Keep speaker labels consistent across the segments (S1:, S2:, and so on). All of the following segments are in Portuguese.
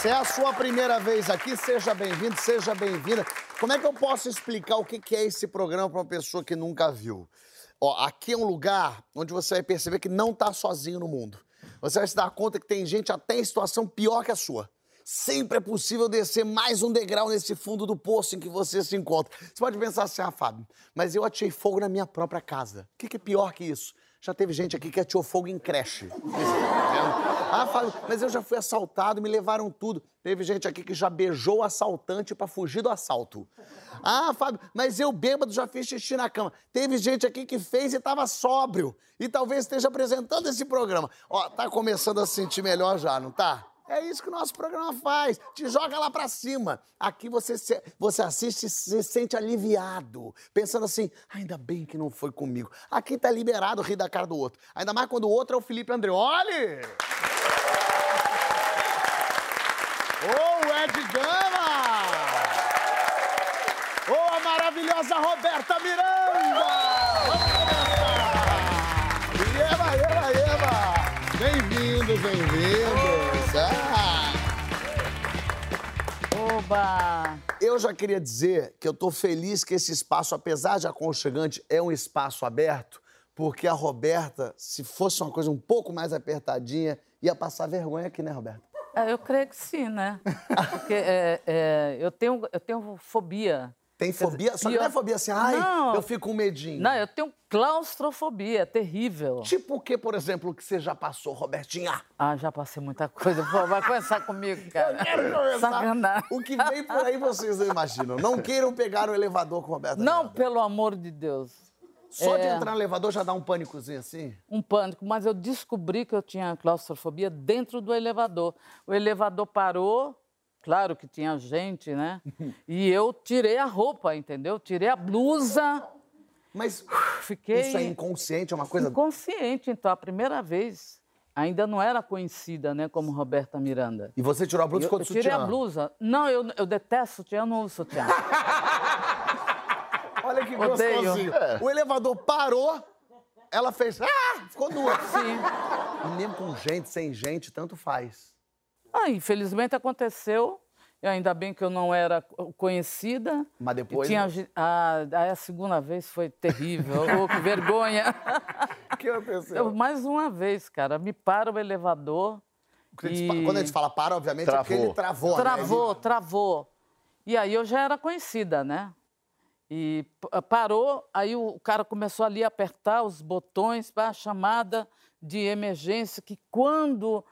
S1: Se é a sua primeira vez aqui, seja bem-vindo, seja bem-vinda. Como é que eu posso explicar o que é esse programa para uma pessoa que nunca viu? Ó, aqui é um lugar onde você vai perceber que não está sozinho no mundo. Você vai se dar conta que tem gente até em situação pior que a sua. Sempre é possível descer mais um degrau nesse fundo do poço em que você se encontra. Você pode pensar assim, ah, Fábio, mas eu atirei fogo na minha própria casa. O que é pior que isso? Já teve gente aqui que atirou fogo em creche. Ah, Fábio, mas eu já fui assaltado, me levaram tudo. Teve gente aqui que já beijou o assaltante para fugir do assalto. Ah, Fábio, mas eu bêbado já fiz xixi na cama. Teve gente aqui que fez e estava sóbrio. E talvez esteja apresentando esse programa. Ó, tá começando a se sentir melhor já, não tá? É isso que o nosso programa faz. Te joga lá pra cima. Aqui você, se, você assiste e se sente aliviado. Pensando assim, ainda bem que não foi comigo. Aqui tá liberado rir da cara do outro. Ainda mais quando o outro é o Felipe Andreoli. Ou o Ed Gama. Ou a maravilhosa Roberta Miranda. Vamos começar. Eba, eba, eba. Bem-vindos, bem-vindos. Ah.
S2: Oba!
S3: Eu já queria dizer que eu tô feliz que esse espaço, apesar de aconchegante, é um espaço aberto, porque a Roberta, se fosse uma coisa um pouco mais apertadinha, ia passar vergonha aqui, né, Roberta?
S2: É, eu creio que sim, né? Porque é, é, eu, tenho, eu tenho fobia.
S3: Tem fobia? Só que não é fobia assim, ai,
S2: Não.
S3: eu fico com medinho.
S2: Não, eu tenho claustrofobia, é terrível.
S3: Tipo o que, por exemplo, que você já passou, Robertinha?
S2: Ah, já passei muita coisa. Pô, vai começar comigo, cara.
S3: Quero começar.
S2: Sacanagem.
S3: O que vem por aí vocês não imaginam. Não queiram pegar o elevador com Roberta.
S2: Não,
S3: Miranda.
S2: pelo amor de Deus.
S3: Só de
S2: é.
S3: entrar no elevador já dá um pânicozinho assim?
S2: Um pânico, mas eu descobri que eu tinha claustrofobia dentro do elevador. O elevador parou, claro que tinha gente, né? E eu tirei a roupa, entendeu? Tirei a blusa,
S3: Mas
S2: fiquei
S3: isso é inconsciente, é uma coisa...
S2: inconsciente, então, a primeira vez. Ainda não era conhecida, né, como Roberta Miranda.
S3: E você tirou a blusa
S2: Eu,
S3: ficou
S2: eu
S3: de
S2: tirei
S3: sutiã?
S2: a blusa. Não, eu, eu detesto sutiã, eu não uso sutiã.
S3: Olha que
S2: Odeio.
S3: gostosinho. O elevador parou, ela fez... Ah! Ficou nua.
S2: Sim.
S3: E mesmo com gente, sem gente, tanto faz.
S2: Ah, infelizmente aconteceu. E ainda bem que eu não era conhecida.
S3: Mas depois-
S2: tinha, ge- ah, aí a segunda vez foi terrível. oh, que vergonha.
S3: O que aconteceu?
S2: Eu, mais uma vez, cara, me para o elevador.
S3: Quando a gente
S2: e-
S3: Quando a gente fala para, obviamente, é porque
S4: Travou.
S3: ele travou, né?
S2: Travou, travou. E aí eu já era conhecida, né? E p- parou, aí o cara começou ali a apertar os botões para a chamada de emergência, que quando...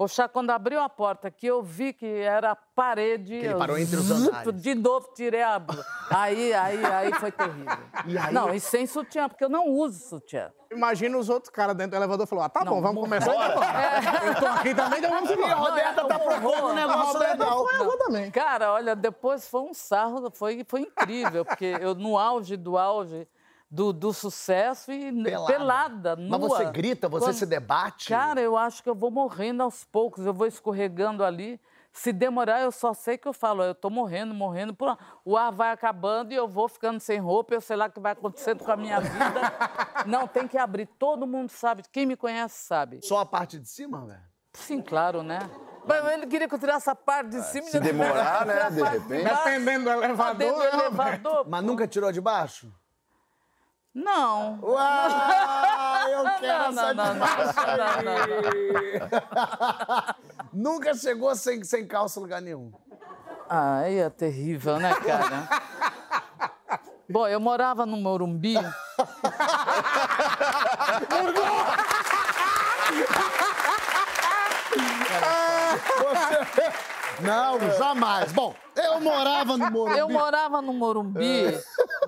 S2: Poxa, quando abriu a porta que eu vi que era a parede...
S3: ele
S2: eu
S3: parou entre os andares.
S2: De novo, tirei a... Aí, aí, aí foi terrível.
S3: E aí-
S2: Não, e sem sutiã, porque eu não uso sutiã.
S4: Imagina os outros caras dentro do elevador falou: ah, tá
S2: Não,
S4: bom, vamos começar. então vamos. Eu tô aqui também, então vamos
S3: E a
S4: embora.
S3: Roberta
S2: Não,
S3: tá
S2: é um
S3: propondo um negócio
S4: Roberta
S3: legal.
S4: foi, eu vou também.
S2: Cara, olha, depois foi um sarro, foi, foi incrível, porque eu no auge do auge do, do sucesso e
S3: Pelada.
S2: pelada, nua.
S3: Mas você grita, você
S2: Quando-
S3: se debate?
S2: Cara, eu acho que eu vou morrendo aos poucos, eu vou escorregando ali. Se demorar, eu só sei que eu falo, eu tô morrendo, morrendo. por- O ar vai acabando e eu vou ficando sem roupa, eu sei lá o que vai acontecendo com a minha vida. Não, tem que abrir, todo mundo sabe, quem me conhece sabe.
S3: Só a parte de cima, velho?
S2: Sim, claro, né? Mas ele queria que eu tirasse a parte de cima.
S4: se demorar, né, de repente. Dependendo do elevador,
S2: Dentro do
S4: né,
S2: elevador.
S3: Mas nunca tirou de baixo?
S2: Não.
S3: Uau, eu quero
S2: Não,
S3: essa
S2: não, não, não.
S3: Nunca chegou sem, sem calça em lugar nenhum.
S2: Ah, aí é terrível, né, cara? Bom, eu morava no Morumbi.
S3: Não, jamais. Bom, eu morava no Morumbi.
S2: Eu morava no Morumbi,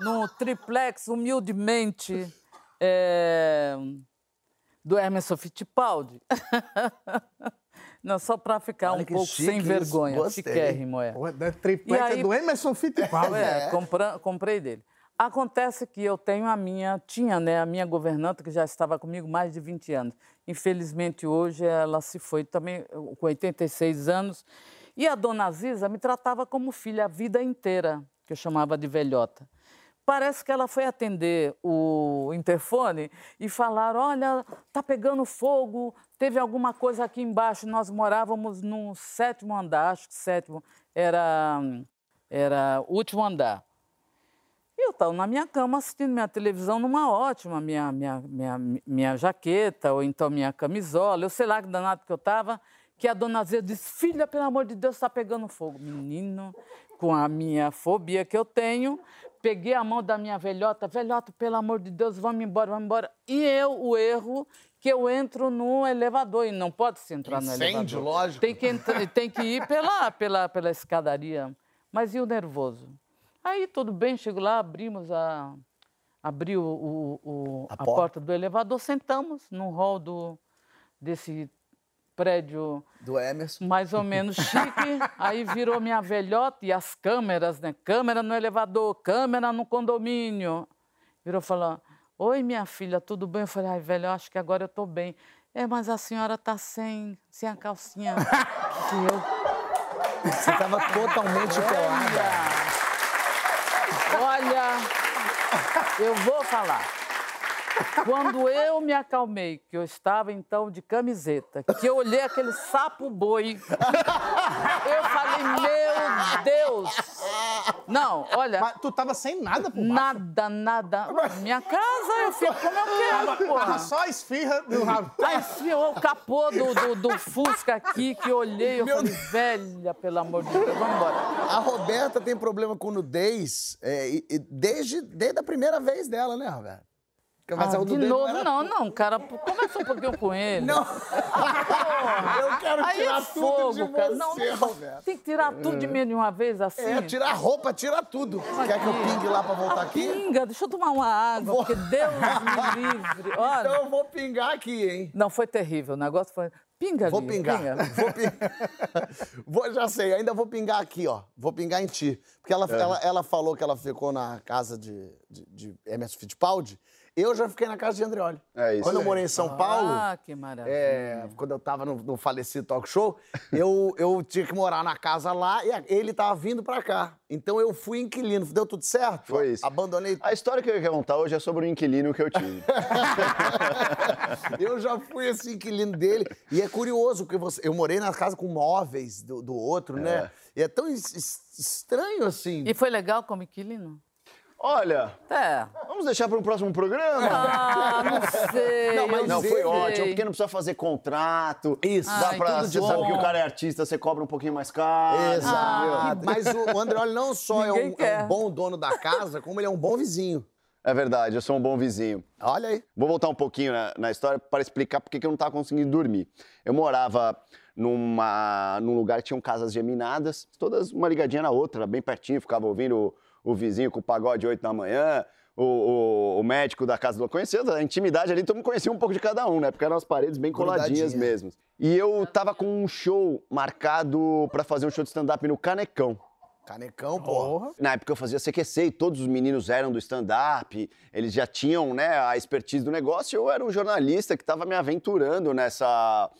S2: no triplex, humildemente, é, do Emerson Fittipaldi. Não, só para ficar
S3: Olha
S2: um pouco
S3: chique
S2: sem vergonha.
S3: gostei.
S2: Chiquérrimo, é.
S4: Da triplete
S2: E aí-
S4: do Emerson Fittipaldi.
S2: É, compra- comprei dele. Acontece que eu tenho a minha, tinha, né, a minha governanta que já estava comigo mais de 20 anos. Infelizmente hoje ela se foi também com 86 anos. E a dona Aziza me tratava como filha a vida inteira, que eu chamava de velhota. Parece que ela foi atender o interfone e falaram: olha, tá pegando fogo, teve alguma coisa aqui embaixo. Nós morávamos no sétimo andar, acho que sétimo, era, era o último andar. E eu estava na minha cama assistindo minha televisão numa ótima, minha, minha, minha, minha jaqueta, ou então minha camisola, eu sei lá que danado que eu estava, que a dona Zé disse, filha, pelo amor de Deus, está pegando fogo. Menino, com a minha fobia que eu tenho, peguei a mão da minha velhota, velhota, pelo amor de Deus, vamos embora, vamos embora. E eu, o erro, que eu entro no elevador, e não pode se entrar no
S3: Incêndio,
S2: elevador.
S3: lógico.
S2: Tem que, entra- tem que ir pela, pela, pela escadaria. Mas e o nervoso? Aí tudo bem, chego lá, abrimos a. Abri o, o- o-
S3: A
S2: a,
S3: porta.
S2: porta. do elevador, sentamos no hall do, desse prédio
S3: Do Emerson.
S2: mais ou menos chique. Aí virou minha velhota e as câmeras, né? Câmera no elevador, câmera no condomínio. Virou e falou: Oi, minha filha, tudo bem? Eu falei: Ai, velho, eu acho que agora eu tô bem. É, mas a senhora tá sem, sem a calcinha. eu
S3: Você estava totalmente pelada.
S2: Olha, eu vou falar. Quando eu me acalmei, que eu estava então de camiseta, que eu olhei aquele sapo boi, eu falei, meu Deus! Não, olha,
S4: Mas tu tava sem nada, pô.
S2: nada, nada. Minha casa eu fico como eu quero,
S4: Tava
S2: porra.
S4: só a esfirra do rabo.
S2: Aí esfriou o capô do, do, do Fusca aqui, que eu olhei, eu falei, velha, pelo amor de Deus, vamos embora.
S3: A Roberta tem problema com nudez é, e- e desde, desde a primeira vez dela, né, Roberta? Mas
S2: Ah,
S3: o
S2: de novo,
S3: era-
S2: não, não, cara, conversa um pouquinho com ele.
S3: Não.
S2: Porra.
S3: Eu quero
S2: Aí
S3: tirar
S2: é
S3: tudo
S2: fogo,
S3: de
S2: cara.
S3: você,
S2: Não, não,
S3: Roberto.
S2: tem que tirar tudo de mim de uma vez assim.
S3: É, tira a roupa, tira tudo. Quer que eu pingue lá pra voltar aqui?
S2: Pinga, deixa eu tomar uma água, porque Deus me livre. Olha,
S3: Então eu vou pingar aqui, hein?
S2: não, foi terrível, o negócio foi... Pinga
S3: Vou
S2: ali,
S3: pingar.
S2: pinga.
S3: Vou pingar. Vou, já sei, ainda vou pingar aqui, ó. Vou pingar em ti. Porque
S5: É.
S3: ela, ela, ela falou que ela ficou na casa de, de, de Emerson Fittipaldi. Eu já fiquei na casa de Andreoli.
S5: É isso
S3: Quando eu morei em São Paulo,
S2: Ah, que maravilha.
S3: é, quando eu tava no, no falecido talk show, eu, eu tinha que morar na casa lá e ele tava vindo pra cá. Então eu fui inquilino. Deu tudo certo?
S5: Foi isso.
S3: Abandonei.
S5: A história que eu ia contar hoje é sobre o inquilino que eu tive.
S3: eu já fui esse inquilino dele. E é curioso, porque você, eu morei na casa com móveis do, do outro, né? E é tão es- es- estranho assim.
S2: E foi legal como inquilino?
S5: Olha,
S2: É.
S5: vamos deixar para um próximo programa?
S2: Ah, não sei.
S3: Não, mas
S5: Não, foi
S2: sei.
S5: ótimo, porque não precisa fazer contrato.
S3: Isso.
S5: Dá
S2: Ai,
S5: pra.
S2: tudo de
S5: Você sabe
S2: bom.
S5: que o cara é artista, você cobra um pouquinho mais caro.
S3: Exato. Mas o, o Andreoli não só é um, é um bom dono da casa, como ele é um bom vizinho.
S5: É verdade, eu sou um bom vizinho.
S3: Olha aí.
S5: Vou voltar um pouquinho na, na história para explicar por que que eu não estava conseguindo dormir. Eu morava numa, num lugar que tinham casas geminadas, todas uma ligadinha na outra, bem pertinho, ficava ouvindo o, vizinho com o pagode 8 da manhã, o, o- o médico da casa do conhecia, a intimidade ali, todo mundo conhecia um pouco de cada um, né? Porque eram as paredes bem coladinhas
S3: Grudadinha.
S5: mesmo. E eu tava com um show marcado para fazer um show de stand-up no Canecão.
S3: Canecão, porra.
S5: Na época eu fazia CQC e todos os meninos eram do stand-up, eles já tinham né, a expertise do negócio. Eu era um jornalista que estava me aventurando nessa,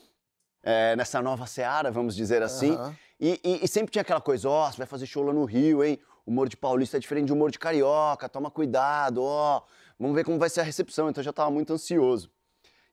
S5: é, nessa nova seara, vamos dizer assim.
S3: Aham.
S5: E, e- e sempre tinha aquela coisa: ó, você vai fazer show lá no Rio, hein? O humor de paulista é diferente de humor de carioca, toma cuidado, ó. Vamos ver como vai ser a recepção. Então eu já estava muito ansioso.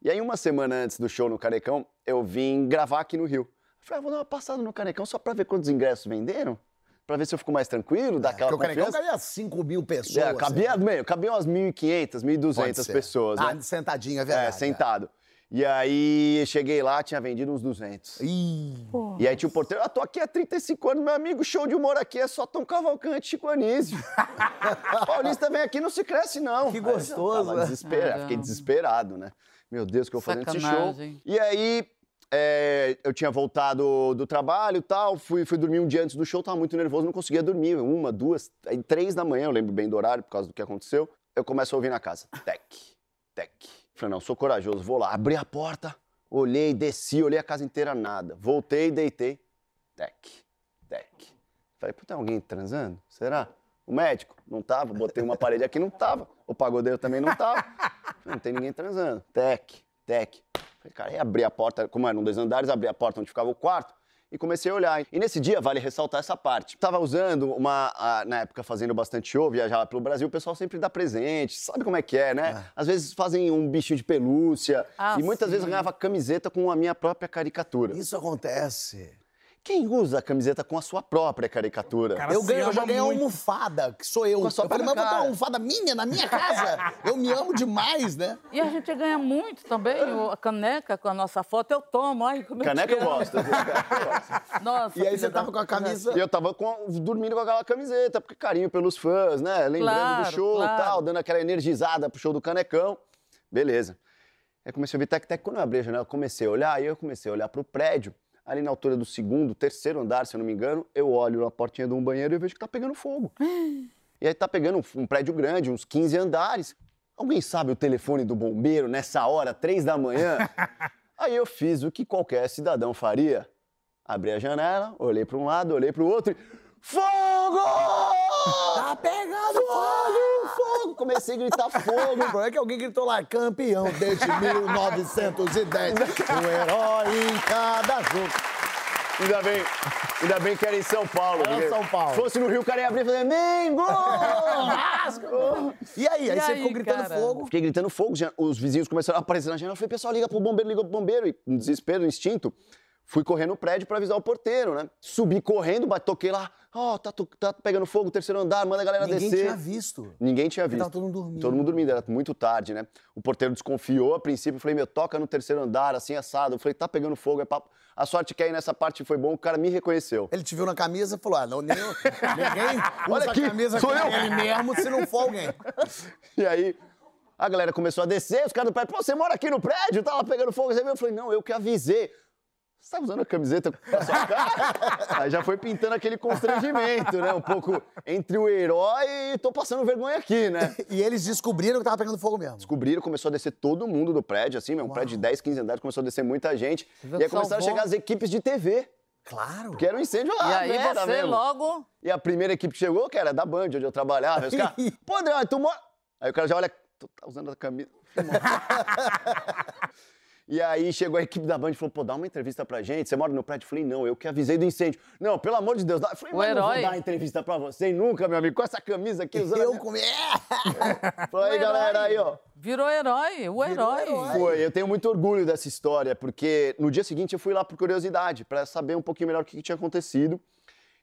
S5: E aí, uma semana antes do show no Canecão, eu vim gravar aqui no Rio. Eu falei, ah, vou dar uma passada no Canecão só pra ver quantos ingressos venderam, pra ver se eu fico mais tranquilo, dar aquela
S3: Porque o Canecão
S5: confiança.
S3: cabia 5 mil pessoas.
S5: É, cabia,
S3: assim.
S5: meio, cabia umas 1.500,
S3: Pode
S5: 1.200
S3: ser.
S5: pessoas,
S3: Ah,
S5: né?
S3: sentadinho, é verdade.
S5: É, sentado. E aí, cheguei lá, tinha vendido uns 200.
S3: Ih,
S5: E aí tinha o porteiro, ah, tô aqui há 35 anos, meu amigo, show de humor aqui é só Tom Cavalcante e Chico Anísio. Paulista vem aqui, não se cresce não.
S3: Que gostoso,
S5: tava
S3: né?
S5: desesperado,
S2: Caramba.
S5: fiquei desesperado, né? Meu Deus, o que eu vou fazer nesse show? E aí, é, eu tinha voltado do trabalho e tal, fui, fui dormir um dia antes do show, tava muito nervoso, não conseguia dormir. Uma, duas, três da manhã, eu lembro bem do horário, por causa do que aconteceu. Eu começo a ouvir na casa, tec, tec. Falei, não, sou corajoso, vou lá. Abri a porta, Olhei, desci, olhei a casa inteira, nada. Voltei, deitei. Tec, tec. Falei, pô, tem alguém transando? Será? O médico? Não tava. Botei uma parede aqui, não tava. O pagodeiro também não tava. Falei, não tem ninguém transando. Tec, tec. Falei, cara, aí abri a porta, como eram dois andares, abri a porta onde ficava o quarto e comecei a olhar. E nesse dia, vale ressaltar essa parte. Tava usando uma, a- na época fazendo bastante show, viajava pelo Brasil, o pessoal sempre dá presente, sabe como é que é, né? Às vezes fazem um bichinho de pelúcia
S2: Ah,
S5: e muitas
S2: sim.
S5: vezes ganhava camiseta com a minha própria caricatura.
S3: Isso acontece.
S5: Quem usa a camiseta com a sua própria caricatura?
S4: Cara,
S3: Eu, ganho, eu já ganhei uma almofada, que sou eu.
S5: Com a sua
S3: eu falei, mas
S5: própria
S3: botar uma
S5: cara.
S3: almofada minha na minha casa? eu me amo demais, né?
S2: E a gente ganha muito também, a caneca com a nossa foto, eu tomo. Ai, como
S5: Caneca
S2: eu
S5: eu gosto. caneca eu gosto.
S2: Nossa,
S3: E aí você
S2: da-
S3: tava com a camisa.
S5: E eu tava com- dormindo com aquela camiseta, porque carinho pelos fãs, né? Lembrando do
S2: Claro,
S5: show e
S2: claro.
S5: tal, dando aquela energizada pro show do Canecão. Beleza. Aí comecei a ouvir tec-tec. Quando eu abri a janela, eu comecei a olhar, aí eu comecei a olhar pro prédio. Ali na altura do segundo, terceiro andar, se eu não me engano, eu olho na portinha de um banheiro e vejo que tá pegando fogo. E aí tá pegando um, um prédio grande, uns 15 andares. Alguém sabe o telefone do bombeiro nessa hora, três da manhã? aí eu fiz o que qualquer cidadão faria. Abri a janela, olhei para um lado, olhei para o outro e... Fogo!
S3: Tá pegando
S5: Fogo! Fogo! Comecei a gritar fogo.
S3: O problema é que alguém gritou lá, campeão desde 1910. um herói em cada jogo.
S5: Ainda bem, ainda bem que era em São Paulo.
S3: Era São Paulo.
S5: Se fosse no Rio, o cara ia abrir e fazer Mengo!
S3: E aí? Aí
S2: E
S3: você
S2: aí,
S3: ficou gritando
S2: cara?
S3: fogo.
S5: Fiquei gritando fogo, os vizinhos começaram a aparecer na janela. Eu falei, pessoal, liga pro bombeiro, liga pro bombeiro. E no desespero, no instinto, fui correr no prédio pra avisar o porteiro, né? Subi correndo, toquei lá. Ó, tá, to- tá pegando fogo, terceiro andar, manda a galera
S3: Ninguém
S5: descer.
S3: tinha visto.
S5: Ninguém tinha visto.
S3: tava todo mundo dormindo.
S5: Todo mundo dormindo, era muito tarde, né? O porteiro desconfiou a princípio, eu falei, meu, toca no terceiro andar, assim, assado. Eu falei, tá pegando fogo, é papo. A sorte que aí nessa parte foi bom, o cara me reconheceu.
S3: Ele te viu na camisa e falou: ah, não, nem, ninguém
S5: Olha aqui,
S3: camisa
S5: sou eu.
S3: ele mesmo se não for alguém.
S5: E aí, a galera começou a descer, os caras do prédio, pô, você mora aqui no prédio, tava pegando fogo? Eu falei, não, eu que avisei. Você tá usando a camiseta sua cara? Aí já foi pintando aquele constrangimento, né? Um pouco entre o herói e tô passando vergonha aqui, né?
S3: E eles descobriram que tava pegando fogo mesmo.
S5: Descobriram, começou a descer todo mundo do prédio, assim, meu, um prédio de 10, 15 andares, começou a descer muita gente. E aí começaram a chegar as equipes de TV,
S3: Claro.
S5: que era um incêndio
S2: E
S5: lá,
S2: aí
S5: Vera
S2: você
S5: mesmo.
S2: logo...
S5: E a primeira equipe que chegou, que era da Band, onde eu trabalhava, os caras, pô, André, tu mora... Aí o cara já olha, tu tá usando a camisa... E aí chegou a equipe da Band e falou, pô, dá uma entrevista pra gente, você mora no prédio? Eu falei, não, eu que avisei do incêndio. Não, pelo amor de Deus, dá. Eu falei,
S2: O
S5: mas não vou dar entrevista pra você nunca, meu amigo, com essa camisa aqui, usando
S3: Eu
S5: minha...
S3: comi.
S5: Falei, aí,
S2: O
S5: galera, aí, ó.
S2: Virou herói, o herói.
S3: herói.
S5: Foi, eu tenho muito orgulho dessa história, porque no dia seguinte eu fui lá por curiosidade, pra saber um pouquinho melhor o que, que tinha acontecido.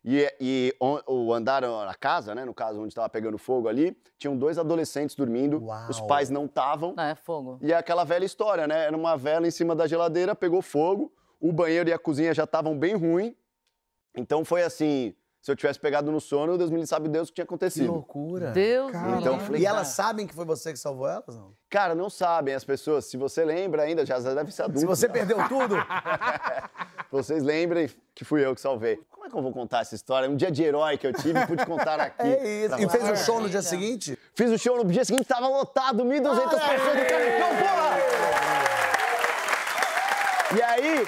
S5: E, e on- o andar na casa, né, no caso onde estava pegando fogo ali, tinham dois adolescentes dormindo,
S3: Uau.
S5: os pais não estavam.
S2: Não, é fogo.
S5: E é aquela velha história, né? Era uma vela em cima da geladeira, pegou fogo, o banheiro e a cozinha já estavam bem ruins. Então foi assim, se eu tivesse pegado no sono, Deus me sabe Deus o que tinha
S3: Que
S5: acontecido.
S3: loucura.
S2: Deus
S4: Cara.
S2: me
S5: Então, falei,
S3: E elas sabem que foi você que salvou elas? Não?
S5: Cara, não sabem as pessoas. Se você lembra ainda, já deve ser adulto.
S3: Se você perdeu tudo,
S5: Vocês lembrem que fui eu que salvei. Como é que eu vou contar essa história? Um dia de herói que eu tive, pude contar aqui.
S3: é isso. E fez o show no dia seguinte?
S5: Fiz o show no dia seguinte, tava lotado, 1.200 pessoas do Canecão, porra! E aí,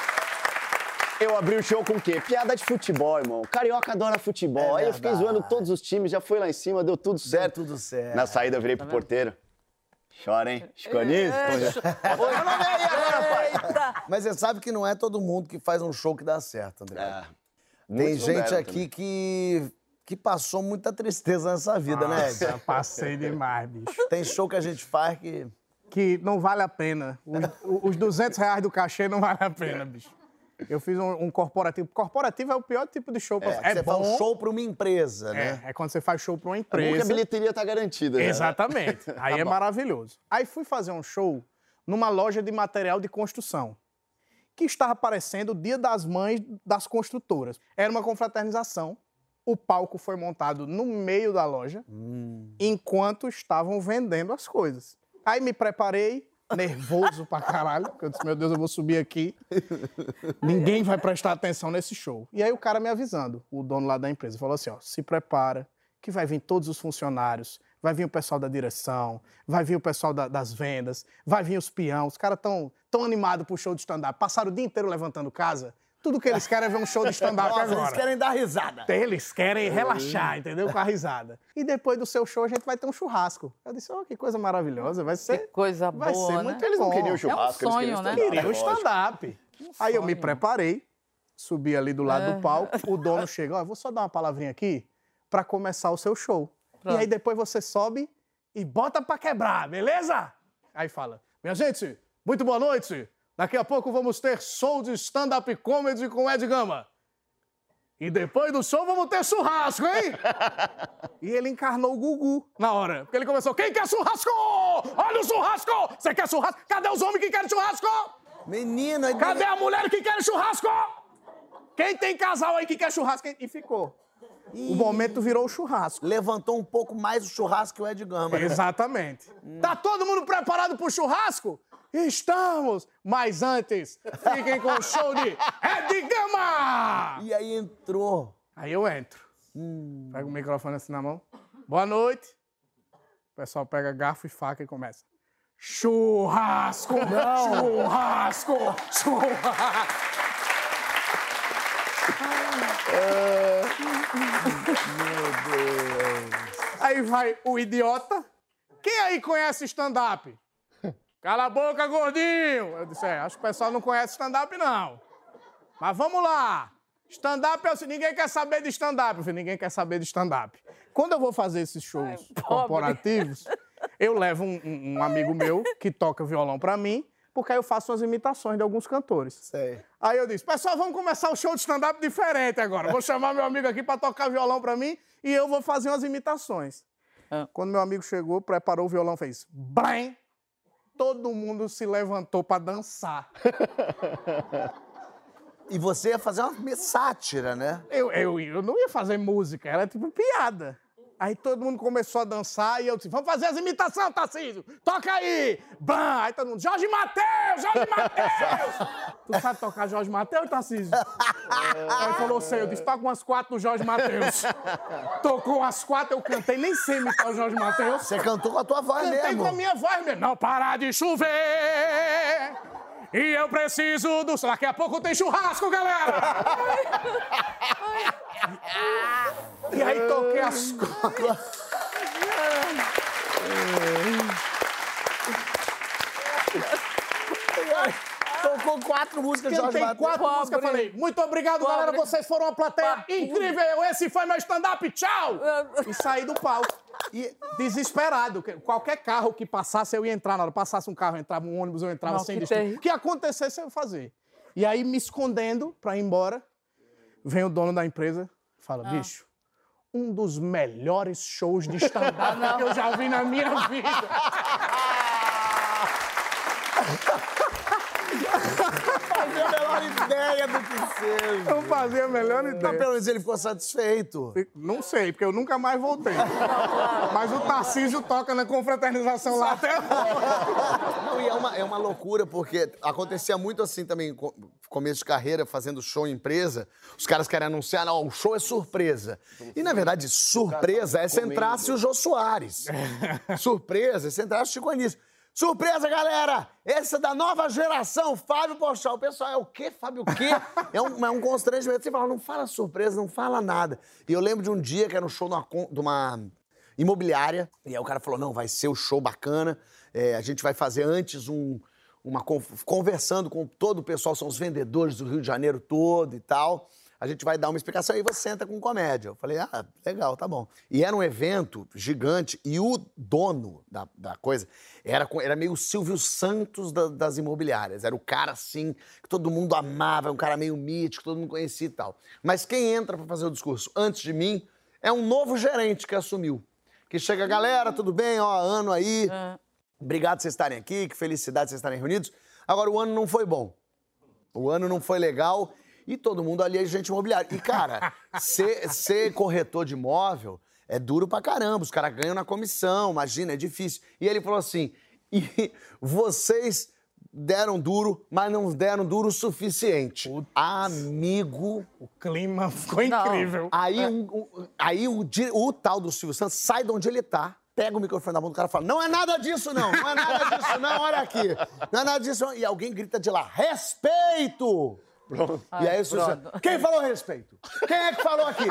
S5: eu abri o show com o quê? Piada de futebol, irmão. Carioca adora futebol.
S3: É
S5: aí eu fiquei zoando todos os times, já foi lá em cima, deu tudo certo.
S3: tudo certo.
S5: Na saída eu virei pro porteiro. Chora, hein? Chiconismo?
S2: É,
S5: Bota meu nome aí agora, pai!
S2: Eita!
S3: Mas você sabe que não é todo mundo que faz um show que dá certo, André.
S5: É,
S3: Tem gente aqui
S5: também.
S3: que, que passou muita tristeza nessa vida, né, Ed?
S4: Nossa, passei demais, bicho.
S3: Tem show que a gente faz que.
S4: Que não vale a pena. Os, os 200 reais do cachê não vale a pena, bicho. Eu fiz um, um corporativo. Corporativo é o pior tipo de show. pra-
S3: É, você faz um show pra uma empresa, né?
S4: É, é quando você faz show pra uma
S5: É bom que a
S4: empresa.
S5: bilheteria tá garantida. né?
S4: Exatamente. Aí é maravilhoso. Aí fui fazer um show numa loja de material de construção, que estava parecendo o Dia das Mães das construtoras. Era uma confraternização. O palco foi montado no meio da loja, enquanto estavam vendendo as coisas. Aí me preparei, nervoso pra caralho, porque eu disse, meu Deus, eu vou subir aqui. Ninguém vai prestar atenção nesse show. E aí o cara me avisando, o dono lá da empresa, falou assim, ó, se prepara, que vai vir todos os funcionários, vai vir o pessoal da direção, vai vir o pessoal da- das vendas, vai vir os peão. Os caras tão, tão animados pro show de stand-up. Passaram o dia inteiro levantando casa. Tudo que eles querem é ver um show de stand-up agora.
S3: eles querem dar risada.
S4: Eles querem relaxar, entendeu? Com a risada. E depois do seu show a gente vai ter um churrasco. Eu disse, oh, que coisa maravilhosa, vai
S2: Que
S4: ser...
S2: coisa
S4: Vai
S2: boa,
S4: ser
S2: né?
S4: muito
S5: Eles não queriam churrasco, eles
S2: sonho,
S5: queriam
S2: né?
S5: stand-up,
S4: Queria o
S5: lógico.
S4: stand-up. Aí eu me preparei, subi ali do lado
S2: É.
S4: do palco, o dono chega, ó, eu vou só dar uma palavrinha aqui pra começar o seu show.
S2: Pronto.
S4: E aí depois você sobe e bota pra quebrar, beleza? Aí fala, minha gente, muito boa noite. Daqui a pouco vamos ter show de stand-up comedy com Ed Gama. E depois do show vamos ter churrasco, hein? E ele encarnou o Gugu na hora. Porque ele começou, quem quer churrasco? Olha o churrasco! Você quer churrasco? Cadê os homens que querem churrasco?
S3: Menino, aí
S4: Cadê a mulher que quer churrasco? Quem tem casal aí que quer churrasco? E ficou. O momento virou o churrasco.
S3: levantou um pouco mais o churrasco que o Ed Gama. né?
S4: Exatamente. Tá todo mundo preparado pro churrasco? Estamos! Mas antes, fiquem com o show de Ed Gama!
S3: E aí entrou.
S4: Aí eu entro. Pego o microfone assim na mão. Boa noite. O pessoal pega garfo e faca e começa. Churrasco! Churrasco! Churrasco! Aí vai o idiota. Quem aí conhece stand-up? Cala a boca, gordinho! Eu disse, é, acho que o pessoal não conhece stand-up, não. Mas vamos lá. Stand-up é o seguinte, ninguém quer saber de stand-up. Eu falei, ninguém quer saber de stand-up. Quando eu vou fazer esses shows corporativos, eu levo um, um- um amigo meu que toca violão pra mim, porque aí eu faço umas imitações de alguns cantores.
S3: Sei.
S4: Aí eu disse, pessoal, vamos começar o show de stand-up diferente agora. Vou chamar meu amigo aqui pra tocar violão pra mim e eu vou fazer umas imitações.
S2: Ah.
S4: Quando meu amigo chegou, preparou o violão, fez blam, todo mundo se levantou pra dançar.
S3: E você ia fazer uma sátira, né?
S4: Eu, eu, eu não ia fazer música, era tipo piada. Aí todo mundo começou a dançar e eu disse, vamos fazer as imitações, Tarcísio! Toca aí! Bam! Aí todo mundo, Jorge Mateus! Jorge Mateus! tu sabe tocar Jorge Mateus, Tarcísio? Aí ele falou, sei. Eu disse, toca umas quatro do Jorge Mateus. Tocou as quatro, eu cantei, nem sei imitar o Jorge Mateus.
S3: Você cantou com a tua voz
S4: Cantei
S3: mesmo.
S4: com a minha voz mesmo. Não parar de chover. E eu preciso do. Daqui a pouco tem churrasco, galera! e aí toquei as coisas.
S3: Tocou quatro músicas de Jorge
S4: quatro
S2: Pobre.
S4: músicas falei, muito obrigado,
S2: Pobre.
S4: galera, vocês foram uma plateia
S2: Pobre.
S4: incrível, esse foi meu stand-up, tchau! E saí do palco. E desesperado, que qualquer carro que passasse, eu ia entrar na hora. Passasse um carro, entrava um ônibus, eu entrava
S2: Não,
S4: sem
S2: que
S4: destino. O que acontecesse, eu ia fazer. E aí, me escondendo pra ir embora, vem o dono da empresa, fala,
S2: Ah.
S4: bicho, um dos melhores shows de stand-up que eu já vi na minha vida.
S3: Fazia a menor ideia do que seja.
S4: Não fazia a melhor
S3: Mas
S4: ideia.
S3: pelo menos ele ficou satisfeito.
S4: Não sei, porque eu nunca mais voltei. Mas o Tarcísio toca na confraternização lá até hoje.
S3: Não, e é uma, é uma loucura, porque acontecia muito assim também, co- começo de carreira, fazendo show em empresa, os caras querem anunciar, não, o show é surpresa. E, na verdade, surpresa é se entrasse o Jô Soares. surpresa é se entrasse o Chico Anísio. Surpresa, galera! Esse é da nova geração, Fábio Pochal. O pessoal é o quê, Fábio, o quê? É um, é um constrangimento. Você fala, não fala surpresa, não fala nada. E eu lembro de um dia que era um show numa de uma imobiliária. E aí o cara falou: não, vai ser o show bacana. é, a gente vai fazer antes um. Uma, con- conversando com todo o pessoal, são os vendedores do Rio de Janeiro todo e tal. A gente vai dar uma explicação e você senta com comédia. Eu falei, ah, legal, tá bom. E era um evento gigante e o dono da, da coisa era, era meio o Silvio Santos da- das imobiliárias. Era o cara assim, que todo mundo amava, um cara meio mítico, todo mundo conhecia e tal. Mas quem entra pra fazer o discurso antes de mim é um novo gerente que assumiu. Que chega, galera, tudo bem? Ó, ano aí. Obrigado por vocês estarem aqui, que felicidade vocês estarem reunidos. Agora, o ano não foi bom. O ano não foi legal e todo mundo ali é gente imobiliária. E, cara, ser, ser corretor de imóvel é duro pra caramba. Os caras ganham na comissão, imagina, é difícil. E ele falou assim: e vocês deram duro, mas não deram duro o suficiente. Amigo.
S4: O clima ficou
S2: Não.
S4: incrível.
S3: Aí, um- um- aí o, o tal do Silvio Santos sai de onde ele tá, pega o microfone da mão do cara e fala: Não é nada disso, não. Não é nada disso, não. Olha aqui. Não é nada disso, não. E alguém grita de lá: Respeito!
S5: Pronto.
S3: e aí
S2: pronto.
S3: Santos, quem falou respeito? Quem é que falou aqui?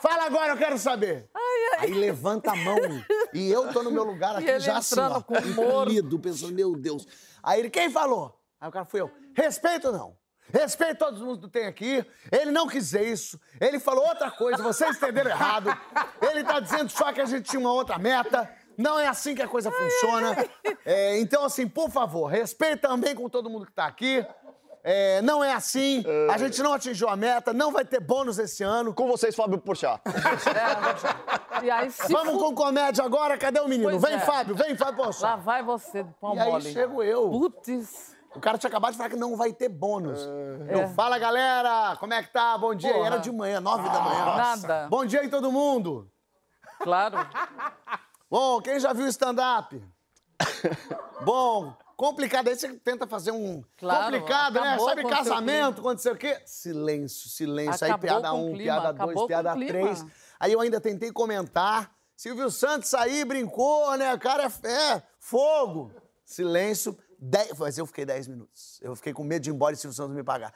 S3: Fala agora, eu quero saber. Aí levanta a mão e eu tô no meu lugar aqui
S2: ele
S3: já assim, ó,
S2: com
S3: encolhido, pensando, meu Deus. Aí ele, quem falou? Aí o cara fui eu. Respeito não. Respeito todo mundo que tem aqui. Ele não quis dizer isso. Ele falou outra coisa, vocês entenderam errado. Ele tá dizendo só que a gente tinha uma outra meta. Não é assim que a coisa funciona. É, então, assim, por favor, respeite também com todo mundo que tá aqui. É, não é assim. A gente não atingiu a meta, não vai ter bônus esse ano.
S5: Com vocês, Fábio Porchat.
S2: E aí, se
S3: Vamos
S2: fu-
S3: com comédia agora, cadê o menino?
S2: Pois
S3: vem,
S2: é.
S3: Fábio, vem, Fábio Poço.
S2: Lá vai você, pão
S3: E aí
S2: mole.
S3: chego eu.
S2: Putz.
S3: O cara tinha acabado de falar que não vai ter bônus. Eu, fala, galera, como é que tá? Bom dia. E
S2: Porra.
S3: era de manhã, nove da manhã.
S2: Nada.
S3: Bom dia aí, todo mundo.
S2: Claro.
S3: Bom, quem já viu stand-up? Bom, complicado. Aí você tenta fazer um.
S2: Claro,
S3: complicado, né? Sabe casamento, aconteceu o quê? Silêncio, silêncio.
S2: Acabou
S3: aí piada um,
S2: clima,
S3: piada dois, piada três. Aí eu ainda tentei comentar. Silvio Santos aí brincou, né? O cara é, é fogo. Silêncio. Dez, mas eu fiquei 10 minutos. Eu fiquei com medo de ir embora e Silvio Santos me pagar.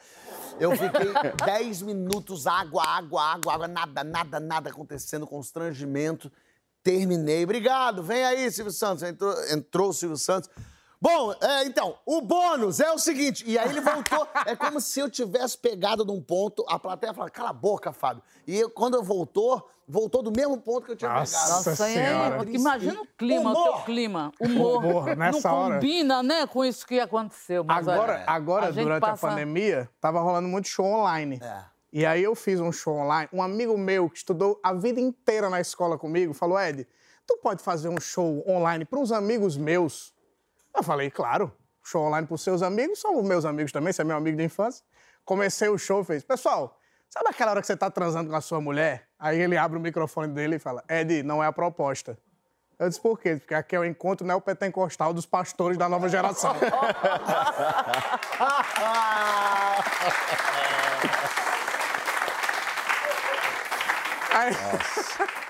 S3: Eu fiquei 10 minutos, água, água, água, água, nada, nada, nada acontecendo, constrangimento. Terminei. Obrigado. Vem aí, Silvio Santos. Entrou, entrou o Silvio Santos. Bom, é, então, o bônus é o seguinte. E aí ele voltou. É como se eu tivesse pegado num ponto, a plateia falava, cala a boca, Fábio. E eu, quando eu voltou, voltou do mesmo ponto que eu tinha
S4: Nossa.
S3: pegado.
S2: Nossa,
S4: Senhora.
S2: é, porque imagina o clima, o
S3: Humor.
S2: teu clima. Humor.
S4: Humor, nessa
S2: não
S4: hora.
S2: combina, né, com isso que aconteceu. Mas
S4: Agora,
S2: olha,
S4: agora
S2: a gente
S4: durante
S2: passa-
S4: a pandemia, tava rolando muito show online.
S3: É.
S4: E aí eu fiz um show online. Um amigo meu que estudou a vida inteira na escola comigo falou: Ed, tu pode fazer um show online para uns amigos meus? Eu falei, claro. Show online para os seus amigos, são os meus amigos também, você é meu amigo de infância. Comecei o show e fez, pessoal, sabe aquela hora que você tá transando com a sua mulher? Aí ele abre o microfone dele e fala, Ed, não é a proposta. Eu disse, por quê? Porque aqui é o encontro neopentecostal dos pastores da nova geração. Aí, aí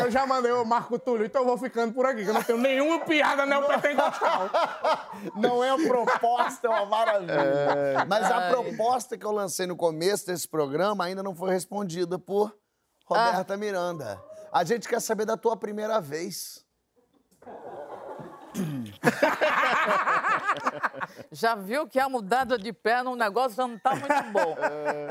S4: eu já mandei o Marco Túlio, então eu vou ficando por aqui, que eu não tenho nenhuma piada neopentecostal.
S3: Não é a proposta, é uma maravilha. Mas a proposta que eu lancei no começo desse programa ainda não foi respondida por Roberta Miranda. A gente quer saber da tua primeira vez.
S2: Já viu que a mudada de perna, o negócio já não está muito bom.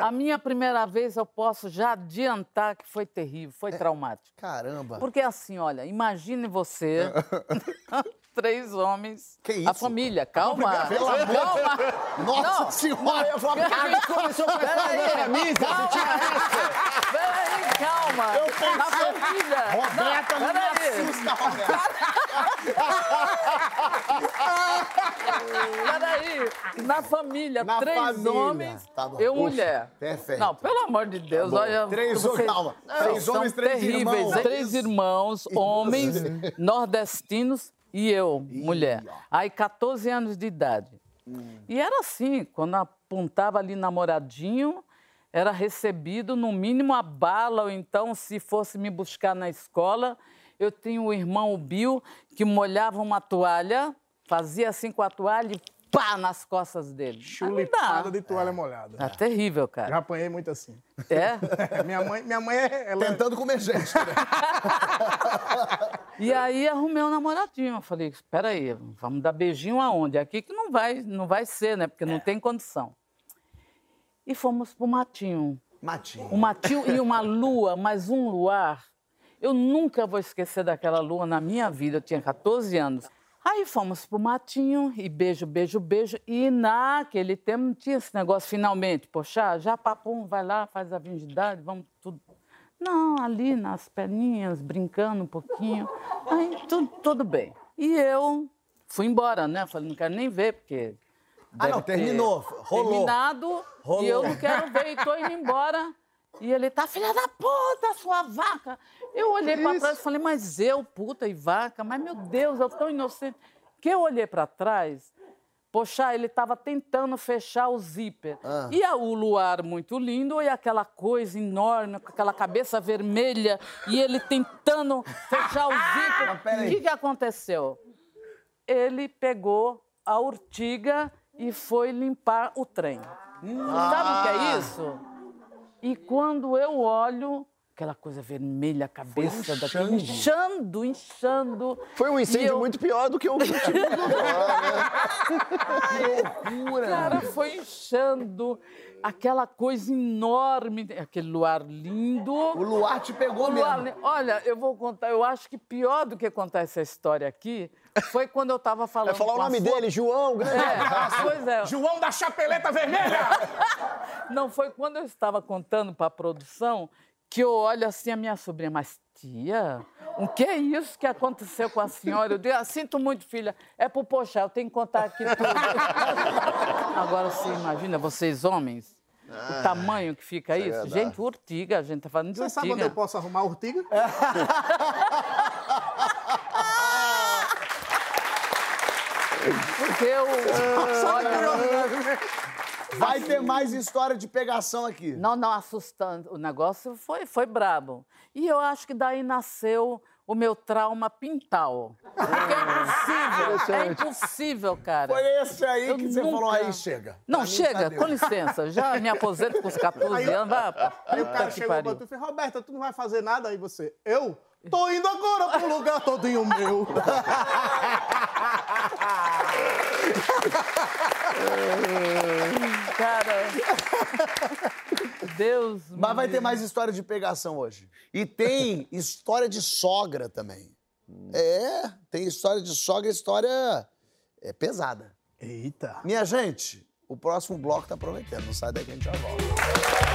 S2: A minha primeira vez, eu posso já adiantar que foi terrível, foi traumático.
S3: Caramba.
S2: Porque assim, olha, imagine você, três homens,
S3: Que
S2: a
S3: isso?
S2: família, calma,
S3: Pelo amor
S2: calma.
S3: Nossa
S2: Não.
S3: senhora, eu falava, cara, começou com essa camisa,
S2: calma. Peraí, calma.
S3: Eu pensei-
S2: A família.
S3: Roberta
S2: não,
S3: não me assusta, Roberta.
S2: Peraí, na família,
S3: Na
S2: três
S3: família.
S2: homens,
S3: Tá bom.
S2: eu
S3: Ufa,
S2: mulher.
S3: perfeito.
S2: Não, pelo amor de Deus,
S3: bom.
S2: olha.
S3: Três homens, calma.
S2: Não,
S3: Três
S2: são
S3: homens, três
S2: terríveis.
S3: irmãos.
S2: Três irmãos, homens, nordestinos e eu, mulher. Aí, 14 anos de idade.
S3: Hum.
S2: E era assim, quando apontava ali namoradinho, era recebido no mínimo a bala, ou então, se fosse me buscar na escola, eu tinha o irmão o Bill, que molhava uma toalha, fazia assim com a toalha e pá nas costas dele.
S4: Chulipada de toalha molhada.
S2: Tá terrível,
S4: Já
S2: cara.
S4: apanhei muito assim.
S2: É?
S4: minha mãe, minha mãe é, ela é-
S3: Tentando comer gente. né?
S2: E aí arrumei um namoradinho. Eu falei, espera aí, vamos dar beijinho aonde? Aqui que não vai, não vai ser, né? Porque não tem condição. E fomos pro matinho.
S3: Matinho.
S2: Um matinho e uma lua, mas um luar. Eu nunca vou esquecer daquela lua na minha vida. Eu tinha 14 anos. Aí fomos pro matinho e beijo, beijo, beijo. E naquele tempo não tinha esse negócio finalmente. Poxa, já papum, vai lá, faz a virgindade, vamos tudo. Não, ali nas perninhas, brincando um pouquinho. Aí tudo, tudo bem. E eu fui embora, né? Falei, não quero nem ver, porque.
S3: Ah, não, terminou, rolou.
S2: Terminado,
S3: Rolou.
S2: e eu não quero ver, e tô indo embora. E ele tá, filha da puta, sua vaca. Eu olhei pra trás e falei, mas eu, puta e vaca, mas meu Deus, eu tão inocente. Que eu olhei pra trás, Poxa, ele estava tentando fechar o zíper.
S3: Ah.
S2: E a- o luar muito lindo e aquela coisa enorme, com aquela cabeça vermelha, e ele tentando fechar o zíper. O que, que aconteceu? Ele pegou a urtiga e foi limpar o trem. Sabe o que é isso? E quando eu olho, aquela coisa vermelha, a cabeça daquele inchando, inchando.
S5: Foi um incêndio
S2: eu-
S5: muito pior do que o último.
S2: Cara, foi inchando. Aquela coisa enorme, aquele luar lindo.
S3: O luar te pegou
S2: O luar
S3: mesmo.
S2: Olha, eu vou contar, eu acho que pior do que contar essa história aqui foi quando eu estava falando.
S5: Vai falar o nome dele, João. Grande
S2: É, pois é.
S4: João da Chapeleta Vermelha!
S2: Não, foi quando eu estava contando para a produção que eu olho assim a minha sobrinha, mas tia, o que é isso que aconteceu com a senhora? Eu digo, ah, sinto muito, filha, é pro Pochá, eu tenho que contar aqui tudo. Agora você imagina, vocês homens, o tamanho que fica isso?
S5: agradável.
S2: Gente, urtiga, a gente tá falando de
S4: Você sabe onde eu
S2: urtiga.
S4: posso arrumar urtiga?
S2: Porque eu... Olha,
S3: Vai ter mais história de pegação aqui.
S2: Não, não, assustando. O negócio foi, foi brabo. E eu acho que daí nasceu o meu trauma pintal. Porque é impossível, é impossível, cara.
S3: Foi esse aí
S2: Eu
S3: que você
S2: nunca-
S3: falou aí, chega.
S2: Não,
S3: Pra
S2: chega, com licença. Já me aposento com os 14 anos. Vai,
S4: Aí o cara chegou pra
S2: pariu.
S4: tu e falou, Roberta, tu não vai fazer nada aí você. Eu? Tô indo agora pro lugar todinho meu.
S2: Cara, Deus
S3: Mas vai ter
S2: livre.
S3: mais história de pegação hoje. E tem história de sogra também. É, tem história de sogra, história é pesada.
S4: Eita.
S3: Minha gente, o próximo bloco tá prometendo. Não sai daí que a gente já volta.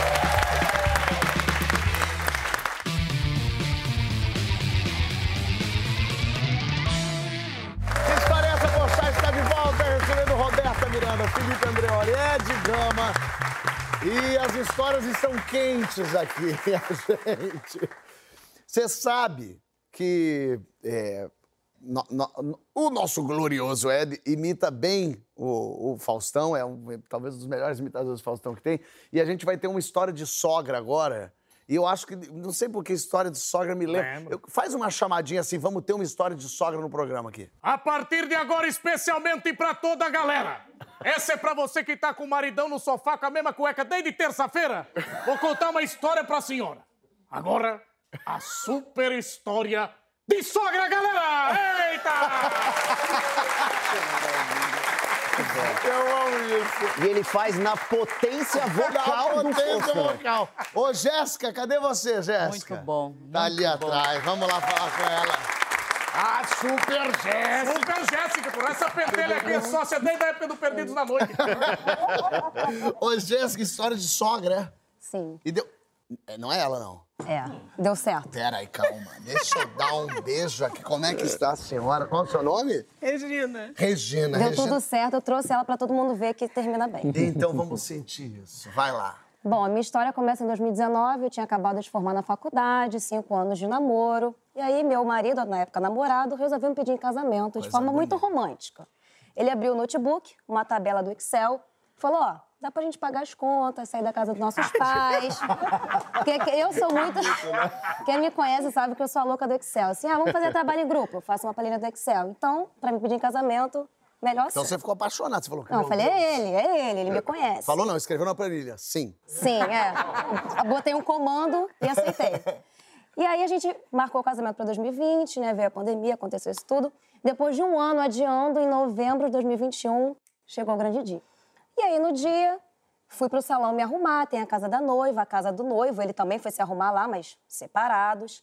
S3: Miranda, Felipe Andreoli, Ed Gama. E as histórias estão quentes aqui, gente. Você sabe que é, no- no- o nosso glorioso Ed imita bem o, o Faustão, é um- talvez um dos melhores imitadores do Faustão que tem. E a gente vai ter uma história de sogra agora. E eu acho que, não sei por que história de sogra me lembra. Eu- faz uma chamadinha assim, vamos ter uma história de sogra no programa aqui.
S6: A partir de agora, especialmente pra toda a galera. Essa é pra você que tá com o maridão no sofá com a mesma cueca desde terça-feira. Vou contar uma história pra senhora. Agora, a super história de sogra, galera! Eita!
S3: Eu amo isso.
S5: E ele faz na potência vocal do
S3: potência
S5: Faustão.
S3: vocal. Ô, Jéssica, cadê você, Jéssica?
S2: Muito bom,
S3: Tá ali
S2: muito bom.
S3: atrás. Vamos lá falar com ela.
S6: A super Jéssica! Super Jéssica, por essa pentelha aqui é sócia desde a época do Perdidos na Noite.
S3: Ô, Jéssica, história de sogra, é?
S7: Sim,
S3: E deu... É, Não é ela, não.
S7: É. Deu certo.
S3: Pera aí, calma. Deixa eu dar um beijo aqui. Como é que está a senhora? Qual é o seu nome?
S4: Regina.
S3: Regina.
S7: Deu
S3: Regina.
S7: tudo certo, eu trouxe ela pra todo mundo ver que termina bem.
S3: Então vamos sentir isso. Vai lá.
S7: Bom, a minha história começa em 2019, eu tinha acabado de formar na faculdade, cinco anos de namoro. E aí, meu marido, na época namorado, resolveu me pedir em casamento de forma muito romântica. Ele abriu o notebook, uma tabela do Excel, falou: ó, dá pra gente pagar as contas, sair da casa dos nossos pais. Porque que- eu sou muito. Quem me conhece sabe que eu sou a louca do Excel. Assim, ah, vamos fazer trabalho em grupo, eu faço uma planilha do Excel. Então, pra me pedir em casamento, melhor
S3: Então você ficou apaixonado. Você falou que
S7: Não, eu falei,
S3: Deus.
S7: é ele, é ele, ele me conhece.
S3: Falou não, escreveu na planilha. Sim.
S7: Sim, é. Botei um comando e aceitei. E aí a gente marcou o casamento para 2020, né? Veio a pandemia, aconteceu isso tudo. Depois de um ano adiando, em novembro de 2021, chegou o grande dia. E aí no dia, fui pro salão me arrumar, tem a casa da noiva, a casa do noivo, ele também foi se arrumar lá, mas separados.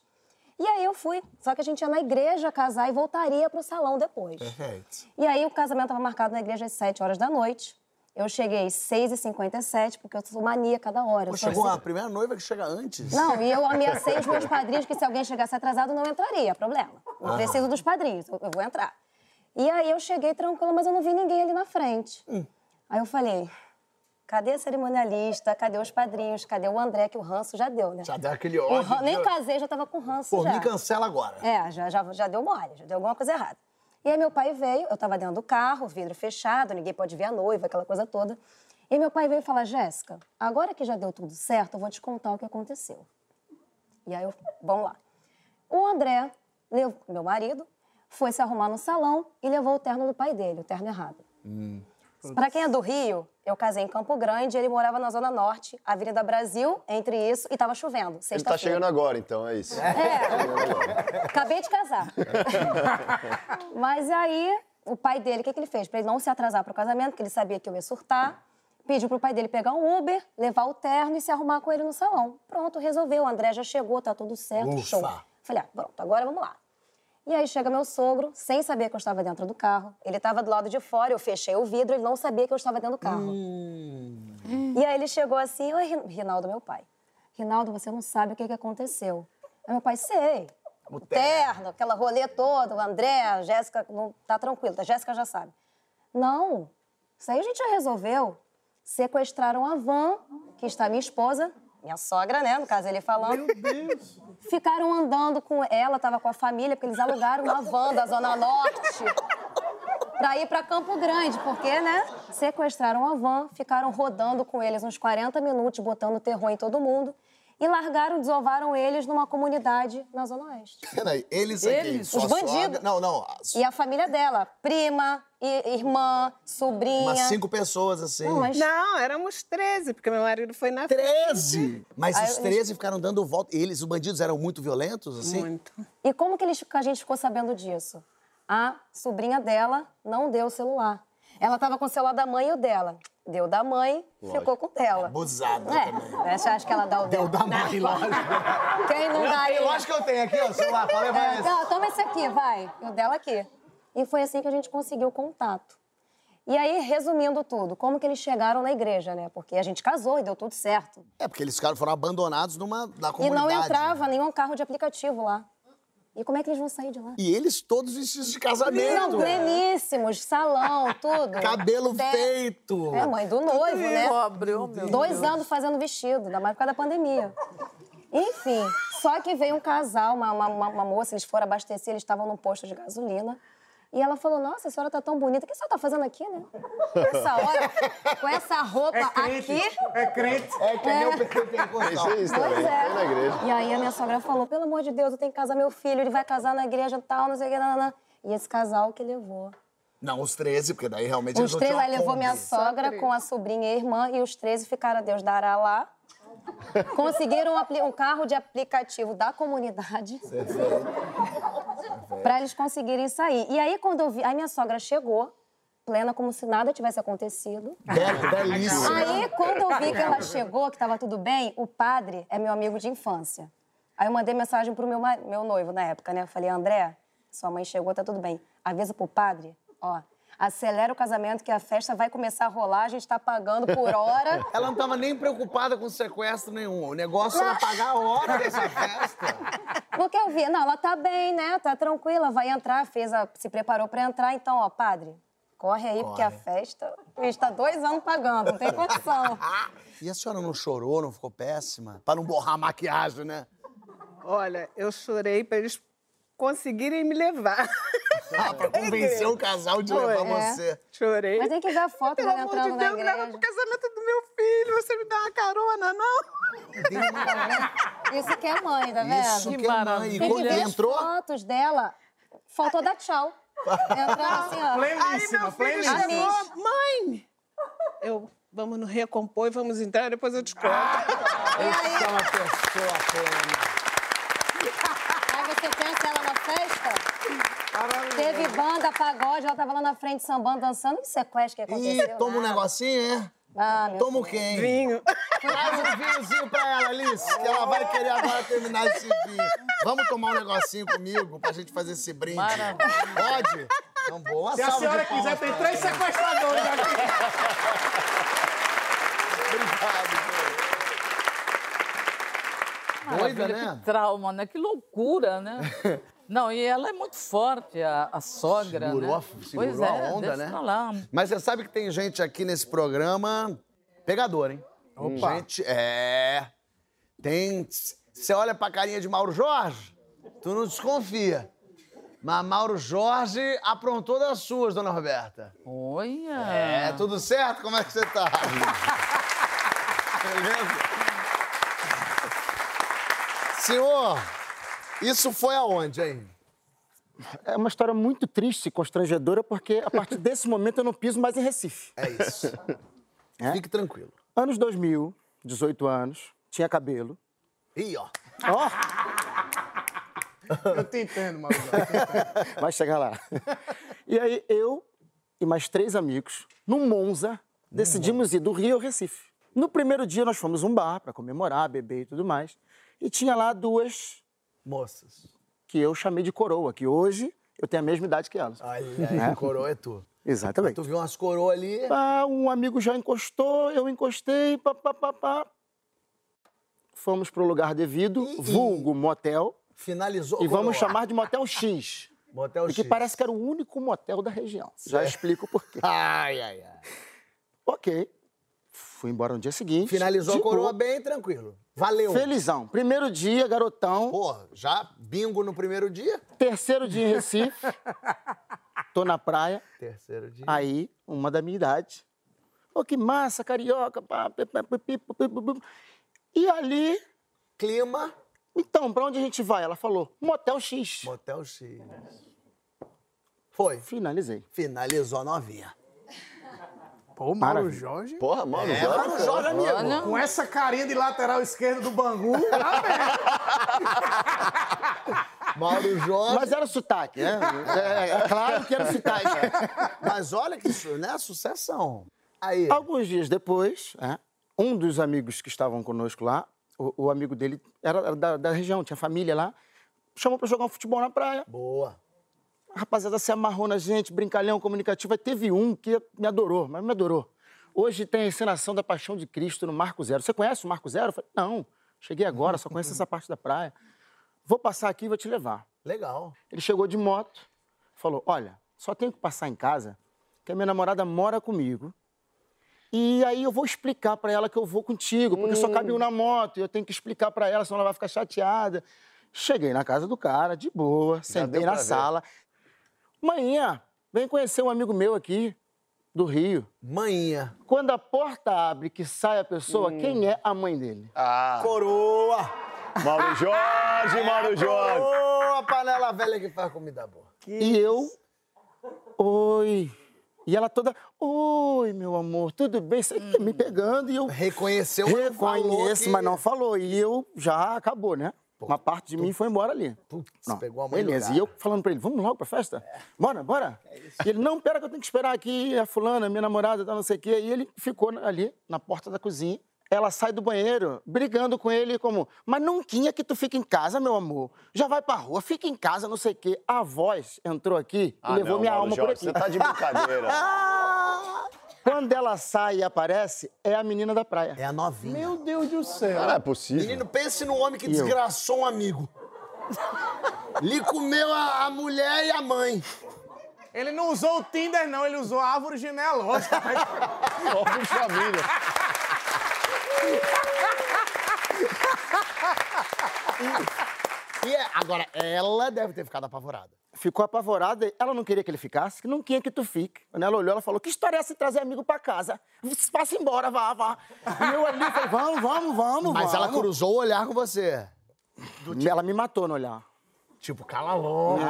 S7: E aí eu fui, só que a gente ia na igreja casar e voltaria pro salão depois.
S3: Perfeito.
S7: E aí o casamento estava marcado na igreja às 7 horas da noite. Eu cheguei às 6h57, porque eu sou maníaca da hora.
S3: Pô, chegou
S7: assim-
S3: a primeira noiva que chega antes.
S7: Não, e eu ameacei os meus padrinhos que se alguém chegasse atrasado, não entraria, problema. Não preciso dos padrinhos, eu vou entrar. E aí eu cheguei tranquila, mas eu não vi ninguém ali na frente. Aí eu falei, cadê a cerimonialista? Cadê os padrinhos? Cadê o André, que o ranço já deu, né?
S3: Já deu aquele ódio.
S7: Nem casei, já tava com ranço
S3: Por
S7: já.
S3: mim, cancela agora.
S7: É, já, já, já deu mole, já deu alguma coisa errada. E aí meu pai veio, eu tava dentro do carro, vidro fechado, ninguém pode ver a noiva, aquela coisa toda. E meu pai veio falar, Jéssica, agora que já deu tudo certo, eu vou te contar o que aconteceu. E aí eu, vamos lá. O André, meu marido, foi se arrumar no salão e levou o terno do pai dele, o terno errado. Pra quem é do Rio, eu casei em Campo Grande, ele morava na Zona Norte, Avenida Brasil, entre isso, e tava chovendo.
S5: Ele tá chegando agora, então, é isso.
S7: É. Acabei de casar. Mas aí, o pai dele, o que, que ele fez? Pra ele não se atrasar pro casamento, porque ele sabia que eu ia surtar, pediu pro pai dele pegar um Uber, levar o terno e se arrumar com ele no salão. Pronto, resolveu. O André já chegou, tá tudo certo,
S3: Ufa.
S7: show. Falei, ah, pronto, agora vamos lá. E aí chega meu sogro, sem saber que eu estava dentro do carro. Ele estava do lado de fora, eu fechei o vidro, ele não sabia que eu estava dentro do carro. E aí ele chegou assim, oi, Rin- Rinaldo, meu pai. Rinaldo, você não sabe o que, que aconteceu. Aí meu pai, sei. O terno, aquela rolê toda, o André, a Jéssica, não, tá tranquilo, a Jéssica já sabe. Não, isso aí a gente já resolveu. Sequestraram a van, que está minha esposa, minha sogra, né, no caso ele falando. Meu Deus! Ficaram andando com ela, tava com a família, porque eles alugaram uma van da Zona Norte pra ir pra Campo Grande, porque, né? Sequestraram a van, ficaram rodando com eles uns 40 minutos, botando terror em todo mundo. E largaram, desovaram eles numa comunidade na Zona Oeste.
S3: Peraí, eles aqui.
S2: Eles?
S7: Os bandidos.
S3: sogra- Não, não.
S7: E a família dela, prima, irmã, sobrinha.
S3: Umas cinco pessoas assim.
S7: Não, mas
S8: Não, éramos 13, porque meu marido foi na frente.
S3: 13! Mas
S7: Aí
S3: os
S7: eles-
S3: 13 ficaram dando volta. Eles, os bandidos, eram muito violentos, assim?
S8: Muito.
S7: E como que eles- a gente ficou sabendo disso? A sobrinha dela não deu o celular. Ela tava com o celular da mãe e o dela. Deu da mãe, ficou com o dela.
S3: Abusada
S7: É,
S3: também.
S7: você acha que ela dá o
S3: Deu
S7: dela?
S3: da mãe, lógico.
S7: Quem não dá aí?
S3: Lógico que eu tenho aqui, ó, o celular. Fala, vai
S7: É, não, toma esse aqui, vai. E o dela aqui. E foi assim que a gente conseguiu o contato. E aí, resumindo tudo, como que eles chegaram na igreja, né? Porque a gente casou e deu tudo certo.
S3: É, porque eles ficaram, foram abandonados numa, na
S7: E
S3: comunidade.
S7: não entrava nenhum carro de aplicativo lá. E como é que eles vão sair de lá?
S3: E eles todos vestidos de
S7: Não,
S3: casamento.
S7: pleníssimos, salão, tudo.
S3: Cabelo feito.
S7: É, mãe do noivo, né?
S2: Pobre, oh, meu
S7: Dois anos fazendo vestido, ainda mais por causa da pandemia. Enfim, só que veio um casal, uma, uma, uma- uma moça, eles foram abastecer, eles estavam num posto de gasolina. E ela falou, nossa, a senhora tá tão bonita, o que a senhora tá fazendo aqui, né? Essa hora, com essa roupa aqui...
S4: É crente.
S3: É que nem o PT
S5: É
S3: pentecostal.
S5: isso, isso
S7: Pois
S5: também.
S7: é.
S5: Na igreja.
S7: E aí a minha sogra falou, pelo amor de Deus, eu tenho que casar meu filho, ele vai casar na igreja tal, não sei o que, nananã. E esse casal que levou.
S3: Não, os 13, porque daí realmente
S7: Os
S3: eles não
S7: três,
S3: tinham
S7: aí levou minha sogra com a sobrinha e a irmã, e os 13 ficaram a Deus dará lá. Conseguiram um, um carro de aplicativo da comunidade. Pra eles conseguirem sair. E aí, quando eu vi. Aí minha sogra chegou, plena, como se nada tivesse acontecido.
S3: Be- Belíssimo.
S7: Aí, quando eu vi que ela chegou, que tava tudo bem, o padre é meu amigo de infância. Aí eu mandei mensagem pro meu, meu noivo na época, né? Eu falei, André, sua mãe chegou, tá tudo bem. Avisa pro padre, ó, acelera o casamento que a festa vai começar a rolar, a gente tá pagando por hora.
S3: Ela não tava nem preocupada com sequestro nenhum. O negócio era pagar a hora dessa festa.
S7: Porque eu vi, não, ela tá bem, né? Tá tranquila, vai entrar, fez a, se preparou pra entrar, então, ó, padre, corre aí, porque a festa, a gente tá dois anos pagando, não tem condição.
S3: E a senhora não chorou, não ficou péssima? Pra não borrar a maquiagem, né?
S8: Olha, eu chorei para eles conseguirem me levar.
S3: Ah, pra convencer o casal de
S8: Foi.
S3: levar
S7: É.
S3: você.
S8: Chorei.
S7: Mas tem que ver a foto
S8: Pelo
S7: dela
S8: amor de Deus, leva pro casamento do meu filho. Você me dá uma carona, não?
S7: Isso que é mãe, tá vendo?
S3: Isso que,
S2: Que
S3: é mãe. E.
S7: Tem
S3: quando ele
S7: as
S3: entrou,
S7: fotos dela. Faltou dar tchau. Entrando assim, ó.
S8: Aí
S4: Pleníssima,
S8: meu filho chegou, mãe! Eu, vamos no recompor e vamos entrar, depois eu te conto.
S3: essa é uma pessoa plena.
S7: Aí você pensa ela na festa. Teve banda, pagode, ela tava lá na frente sambando, dançando. Que sequestro que aconteceu?
S3: Ih, toma um
S7: nada.
S3: negocinho, é?
S7: Ah, meu
S3: Toma o hein?
S8: Vinho.
S3: Traz um vinhozinho pra ela, Alice, que ela vai querer agora terminar esse vinho. Vamos tomar um negocinho comigo pra gente fazer esse brinde?
S2: Maravilha.
S3: Pode? Então, boa
S4: Se a senhora quiser, tem três sequestradores aqui.
S3: Doida, né?
S2: Que trauma, né? Que loucura, né? Não, e ela é muito forte, a, a sogra,
S3: Segurou,
S2: né?
S3: a- segurou
S2: pois
S3: a
S2: é,
S3: onda, né? Mas você sabe que tem gente aqui nesse programa pegador, hein?
S4: Opa.
S3: Gente, é. Tem. Você olha pra carinha de Mauro Jorge, tu não desconfia. Mas Mauro Jorge aprontou das suas, dona Roberta.
S2: Olha!
S3: É, tudo certo? Como é que você tá? Beleza? Senhor, isso foi aonde, hein?
S9: É uma história muito triste e constrangedora, porque a partir desse momento eu não piso mais em Recife.
S3: É isso.
S9: É?
S3: Fique tranquilo.
S9: Anos 2000, 18 anos, tinha cabelo.
S3: Ih, ó.
S9: Ó,
S4: Eu te entendo, entendo.
S9: vai chegar lá. E aí eu e mais três amigos, no Monza, decidimos ir do Rio ao Recife. No primeiro dia nós fomos a um bar para comemorar, beber e tudo mais. E tinha lá duas
S3: Moças.
S9: que eu chamei de coroa, que hoje eu tenho a mesma idade que elas.
S3: Olha aí, coroa é tu.
S9: Exatamente.
S3: Tu viu umas coroas ali.
S9: Ah, um amigo já encostou, eu encostei, pá, pá, pá, pá. Fomos pro lugar devido,
S3: E- e-
S9: vulgo motel,
S3: Finalizou.
S9: e vamos
S3: coroa.
S9: chamar de motel X.
S3: Motel
S9: Porque
S3: X.
S9: parece que era o único motel da região. Já explico por quê.
S3: Ai, ai, ai.
S9: Ok. Fui embora no dia seguinte.
S3: Finalizou a coroa bem tranquilo. Valeu.
S9: Felizão. Primeiro dia, garotão.
S3: Pô, já bingo no primeiro dia?
S9: Terceiro dia em Recife. Tô na praia.
S3: Terceiro dia.
S9: Aí, uma da minha idade. Pô, que massa, carioca. E ali,
S3: Clima,
S9: então, pra onde a gente vai? Ela falou, Motel X.
S3: Motel X. Foi.
S9: Finalizei.
S3: Finalizou a novinha.
S4: Pô, Mauro
S9: Maravilha.
S4: Jorge.
S5: Porra, mano,
S3: É,
S5: Jorge,
S3: Mauro Jorge, amigo.
S2: Olha.
S4: Com essa carinha de lateral esquerdo do Bangu, tá.
S3: Mauro Jorge.
S9: Mas era sotaque, né? É, é claro que era sotaque.
S3: Mas olha que isso, né? Sucessão. Aí.
S9: Alguns dias depois, é, um dos amigos que estavam conosco lá, o, o amigo dele era era da, da região, tinha família lá, chamou pra jogar um futebol na praia.
S3: Boa.
S9: A rapaziada se amarrou na gente, brincalhão, comunicativo. Aí teve um que me adorou, mas me adorou. Hoje tem a encenação da Paixão de Cristo no Marco Zero. Você conhece o Marco Zero? Eu falei, não, cheguei agora, só conheço essa parte da praia. Vou passar aqui e vou te levar.
S3: Legal.
S9: Ele chegou de moto, falou: Olha, só tenho que passar em casa, que a minha namorada mora comigo. E aí eu vou explicar pra ela que eu vou contigo, porque só cabe um na moto, e eu tenho que explicar pra ela, senão ela vai ficar chateada. Cheguei na casa do cara, de boa, sentei
S5: deu
S9: na
S5: ver.
S9: sala. Manhã, vem conhecer um amigo meu aqui, do Rio.
S3: Manhã.
S9: Quando a porta abre, que sai a pessoa, quem é a mãe dele?
S5: Ah,
S3: Coroa.
S5: Mauro Jorge, Mauro Jorge.
S3: Coroa, panela velha que faz comida boa.
S9: E eu, oi. E ela toda, oi, meu amor, tudo bem? Você tá me pegando e eu
S3: Reconheceu, mas não falou
S9: reconheço,
S3: que-
S9: mas não falou. E eu já acabou, né? Uma parte de mim foi embora ali.
S3: Putz,
S9: Não,
S3: pegou a mãe
S9: Beleza, e eu falando pra ele, vamos logo pra festa? Bora, bora. E ele, não, pera que eu tenho que esperar aqui a fulana, minha namorada, tá, não sei o quê. E ele ficou ali, na porta da cozinha. Ela sai do banheiro, brigando com ele, como, mas não tinha que tu fica em casa, meu amor. Já vai pra rua, fica em casa, não sei o quê. A voz entrou aqui e
S5: Ah,
S9: levou
S5: não,
S9: minha
S5: Mauro
S9: alma
S5: Jorge,
S9: por aqui.
S5: Você tá de brincadeira.
S9: Quando ela sai e aparece, é a menina da praia.
S3: É a novinha.
S4: Meu Deus do céu.
S5: Não é possível.
S3: Menino, pense no homem que
S9: E eu?
S3: desgraçou um amigo. Lhe comeu a, a mulher e a mãe.
S4: Ele não usou o Tinder, não, ele usou a árvore genealógica.
S5: Pobre de família.
S3: E é- agora, ela deve ter ficado apavorada.
S9: Ficou apavorada, ela não queria que ele ficasse, que não queria que tu fique. Quando ela olhou, ela falou: Que história é essa de trazer amigo pra casa? Passa embora, vá, vá. E eu ali falei: Vamos, vamos, vamos,
S3: Mas ela
S9: vamos.
S3: cruzou o olhar com você.
S9: Ela me matou no olhar.
S3: Tipo, cala a boca.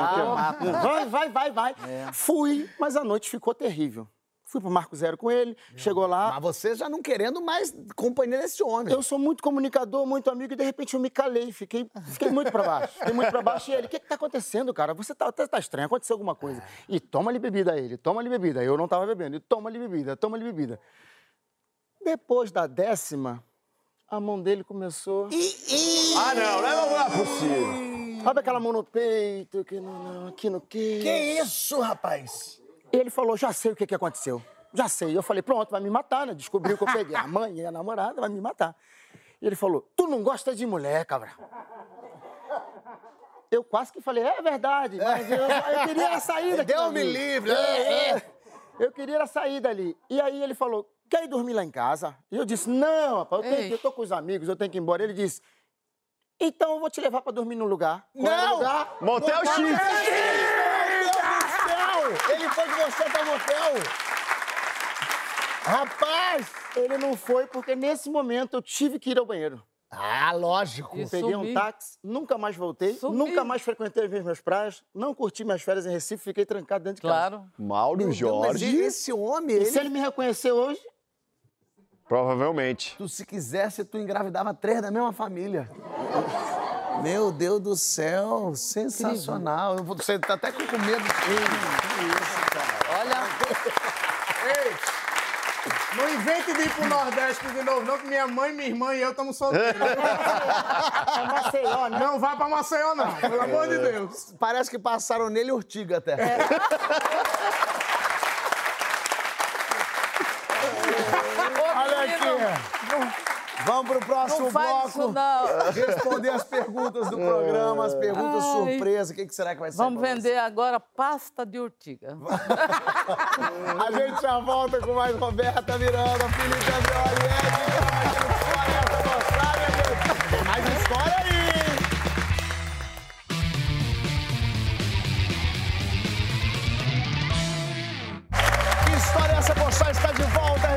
S9: Vai, vai, vai, vai. Fui, mas a noite ficou terrível. Fui pro Marco Zero com ele, chegou lá.
S3: Mas você já não querendo mais companhia desse homem.
S9: Eu sou muito comunicador, muito amigo, e de repente eu me calei, fiquei, fiquei muito pra baixo. Fiquei muito pra baixo. E ele, o que que tá acontecendo, cara? Você tá, tá, tá estranho, aconteceu alguma coisa. E toma ali bebida a ele, toma ali bebida. Eu não tava bebendo. E toma ali bebida, toma ali bebida. Depois da décima, a mão dele começou.
S5: Ah, não, não é possível.
S9: Sabe aquela mão no peito, aqui no, aqui no quê?
S3: Que isso, rapaz?
S9: Ele falou, já sei o que, que aconteceu. Já sei. Eu falei, pronto, vai me matar, né? Descobriu que eu peguei a mãe e a namorada, vai me matar. E ele falou, tu não gosta de mulher, cabra. Eu quase que falei, é verdade, mas eu, eu queria a saída. aqui
S3: Deus me
S9: dali.
S3: livre.
S9: É, é. Eu queria a saída ali. E aí ele falou, quer ir dormir lá em casa? E eu disse, não, rapaz, eu, tenho que- eu tô com os amigos, eu tenho que ir embora. Ele disse, então eu vou te levar pra dormir num lugar. Qual o
S3: Não!
S9: lugar?
S5: Motel X.
S9: motel! Ele foi com você até o motel! Rapaz, ele não foi porque nesse momento eu tive que ir ao banheiro.
S3: Ah, lógico.
S9: Eu Peguei um táxi, nunca mais voltei,
S2: Sumi.
S9: nunca mais frequentei as minhas praias, não curti minhas férias em Recife, fiquei trancado dentro de casa.
S2: Claro.
S5: Mauro
S3: Meu Deus, mas
S5: Jorge,
S3: esse homem,
S9: E
S3: ele...
S9: se ele me reconhecer hoje,
S5: provavelmente.
S3: Tu, se quisesse, tu engravidava três da mesma família. Meu Deus do céu, sensacional. Eu vou- Você tá até com com medo.
S2: Olha,
S4: Não invente de ir pro Nordeste de novo, não, que minha mãe, minha irmã e eu estamos solteiros.
S9: é Maceió, né?
S4: Não vai pra Maceió, não, pelo amor de Deus.
S3: Parece que passaram nele urtiga até. Olha Vamos pro próximo
S2: não
S3: bloco.
S2: isso não.
S3: Responder as perguntas do programa, as perguntas
S2: Ai.
S3: surpresa. O que, que será que vai ser?
S2: Vamos vender agora pasta de urtiga.
S3: A gente já volta com mais Roberta Miranda, Felipe Andreoli, Ed, História essa mostrada, história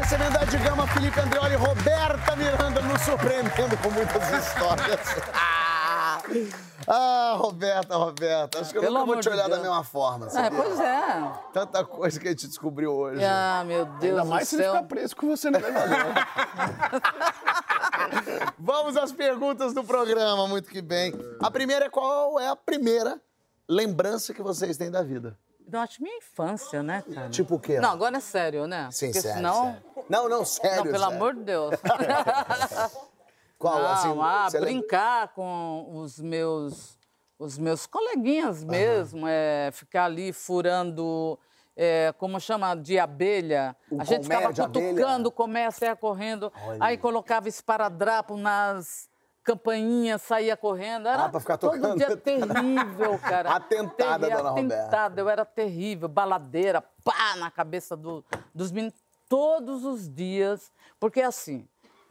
S3: recebendo Ed Gama, Felipe Andreoli e Roberta Miranda, nos surpreendendo com muitas histórias. Ah, ah, Roberta, Roberta, acho que eu
S2: Pelo
S3: nunca vou te
S2: de
S3: olhar da
S2: Deus.
S3: mesma forma.
S2: É,
S3: sabia?
S2: pois é.
S3: Tanta coisa que a gente descobriu hoje.
S2: Ah, meu Deus
S5: Ainda
S2: do
S5: mais se ele ficar preso com você no elevador.
S3: Vamos às perguntas do programa, muito que bem. A primeira é qual é a primeira lembrança que vocês têm da vida?
S2: Eu acho minha infância, né, cara?
S3: Tipo o quê?
S2: Não, agora é sério, né?
S3: Sim,
S2: Porque
S3: sério,
S2: senão...
S3: sério. Não, não, sério.
S2: Não, pelo
S3: sério.
S2: amor de Deus.
S3: Qual,
S2: Não,
S3: assim,
S2: ah,
S3: você lembra?
S2: brincar com os meus, os meus coleguinhas mesmo, é, ficar ali furando, é, como chama, de abelha.
S3: Um
S2: a gente ficava
S3: abelha.
S2: cutucando, comia, saia correndo, aí colocava esparadrapo nas campainhas, saía correndo. Era
S3: Ah, pra ficar
S2: todo
S3: tocando.
S2: dia terrível, cara.
S3: Atentada,
S2: Terri-
S3: dona Roberta.
S2: Atentada, eu era terrível, baladeira, pá, na cabeça do- dos meninos, todos os dias, porque assim,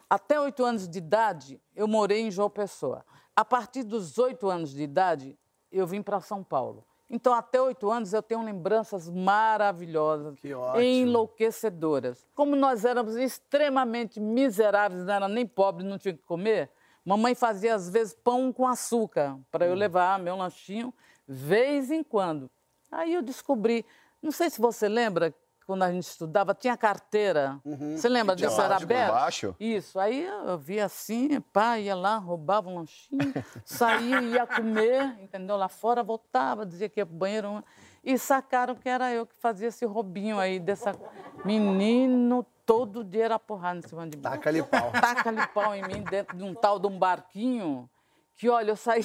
S2: até oito anos de idade, eu morei em João Pessoa. A partir dos oito anos de idade, eu vim para São Paulo. Então, até oito anos, eu tenho lembranças maravilhosas, enlouquecedoras. Como nós éramos extremamente miseráveis, não era nem pobres, não tinha o que comer, mamãe fazia, às vezes, pão com açúcar para
S3: Hum.
S2: eu levar meu lanchinho, vez em quando. Aí eu descobri, não sei se você lembra, quando a gente estudava, tinha carteira. Você lembra disso? Era aberto?
S5: embaixo?
S2: Isso. Aí eu via assim, pá, ia lá, roubava um lanchinho, saía, ia comer, entendeu? Lá fora, voltava, dizia que ia pro banheiro. E sacaram que era eu que fazia esse roubinho aí dessa. Menino, todo dia era porrada em cima de mim.
S3: Taca-lhe pau.
S2: Taca-lhe pau em mim dentro de um tal de um barquinho. Que olha, eu saía.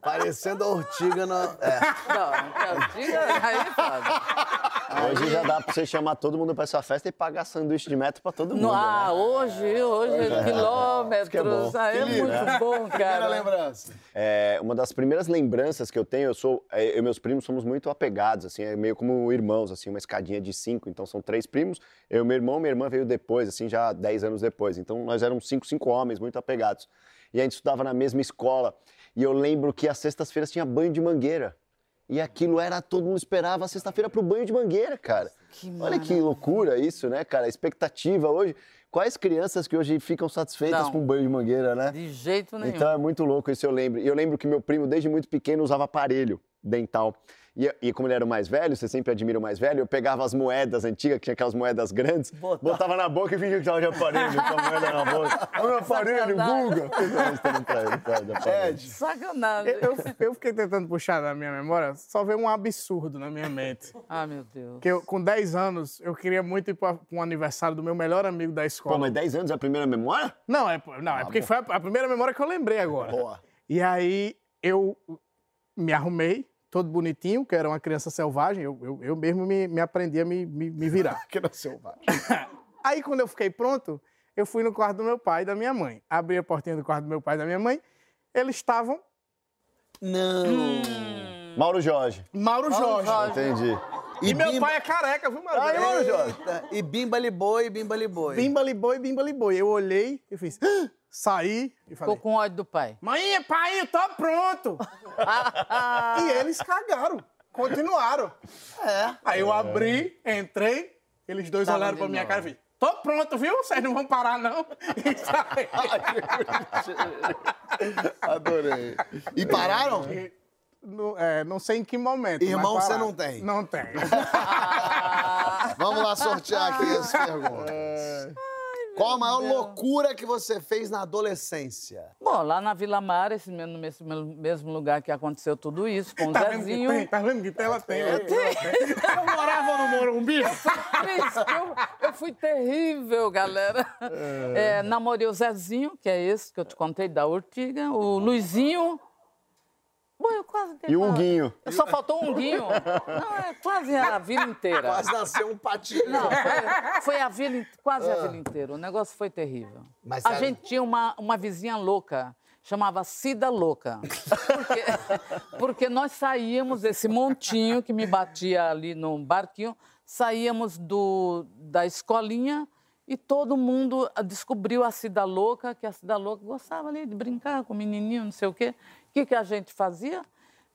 S3: Parecendo a urtiga na... É.
S2: Não, não diga aí, Fábio.
S5: Hoje já dá pra você chamar todo mundo pra essa festa e pagar sanduíche de metro pra todo mundo,
S2: ah,
S5: né?
S2: hoje, hoje,
S5: é. É
S2: quilômetros.
S5: bom.
S2: Ah, é muito bom,
S3: Primeira
S2: cara.
S3: lembrança.
S5: É, uma das primeiras lembranças que eu tenho, eu sou, é, eu e meus primos somos muito apegados, assim, é meio como irmãos, assim, uma escadinha de cinco, então são três primos, eu, meu irmão, minha irmã veio depois, assim, já dez anos depois, então nós éramos cinco, cinco homens, muito apegados. E a gente estudava na mesma escola, e eu lembro que às sextas-feiras tinha banho de mangueira, e aquilo era, todo mundo esperava sexta-feira pro banho de mangueira, cara.
S2: Que
S5: Olha que loucura isso, né, cara, a expectativa hoje, quais crianças que hoje ficam satisfeitas
S2: Não.
S5: com banho de mangueira, né?
S2: De jeito nenhum.
S5: Então é muito louco isso, eu lembro. E eu lembro que meu primo, desde muito pequeno, usava aparelho dental. E, e como ele era o mais velho, você sempre admira o mais velho, eu pegava as moedas antigas, que tinha aquelas moedas grandes, botava na boca e fingia que tava de aparelho, com a moeda na boca. Olha o meu aparelho, de aparelho.
S2: Sacanagem.
S4: Eu, eu fiquei tentando puxar na minha memória, só veio um absurdo na minha mente.
S2: Ah, meu Deus.
S4: Que eu, com 10 anos, eu queria muito ir para um aniversário do meu melhor amigo da escola.
S5: Pô, mas 10 anos é a primeira memória?
S4: Não, é, não, é porque foi a, a primeira memória que eu lembrei agora.
S3: Boa.
S4: E aí eu me arrumei, todo bonitinho, que era uma criança selvagem, eu, eu, eu mesmo me, me aprendi a me, me, me virar.
S3: Que era selvagem.
S4: Aí quando eu fiquei pronto, eu fui no quarto do meu pai e da minha mãe. Abri a portinha do quarto do meu pai e da minha mãe, eles estavam
S3: Não.
S5: Mauro Jorge.
S4: Mauro Jorge.
S5: Entendi.
S4: E, meu
S3: bimba-
S4: pai é careca, viu, Mauro?
S3: Ai,
S4: Mauro Jorge.
S3: E bimba liboi, bimba liboi.
S4: Bimba liboi, bimba liboi. Eu olhei e fiz, "Ah!" Saí e falei,
S2: Ficou com ódio do pai.
S4: mãe, pai, eu tô pronto. e eles cagaram. continuaram.
S1: É.
S4: Aí eu abri, entrei, eles dois
S1: Tava
S4: olharam pra minha
S1: novo.
S4: cara e falaram, tô pronto, viu? Vocês não vão parar, não. E saí.
S1: Adorei. E pararam?
S4: Não, é, não sei em que momento.
S1: Irmão, você não tem?
S4: Não tem.
S1: Vamos lá sortear aqui as perguntas. Qual a maior loucura que você fez na adolescência?
S2: Bom, lá na Vila Mar, esse mesmo, no mesmo, lugar que aconteceu tudo isso, com o
S4: Tá vendo
S2: Zezinho.
S4: tem? Tá vendo que tem? Ela tem.
S2: Eu tenho.
S4: Eu morava no Morumbi.
S2: Triste, eu, eu fui terrível, galera. É, namorei o Zezinho, que é esse que eu te contei, da Urtiga, o Luizinho. Bom, eu quase
S5: E o Huguinho.
S2: Só faltou um Guinho. Não, é quase a vila inteira.
S1: Quase nasceu um patinho.
S2: Não, foi, foi a vila, quase a vila inteira. O negócio foi terrível.
S1: Mas
S2: a
S1: sabe-
S2: gente tinha uma, uma vizinha louca, chamava Cida Louca. Porque, porque nós saíamos, esse montinho que me batia ali no barquinho, saíamos do, da escolinha e todo mundo descobriu a Cida Louca, que a Cida Louca gostava ali de brincar com o menininho, não sei o quê. O que, que a gente fazia?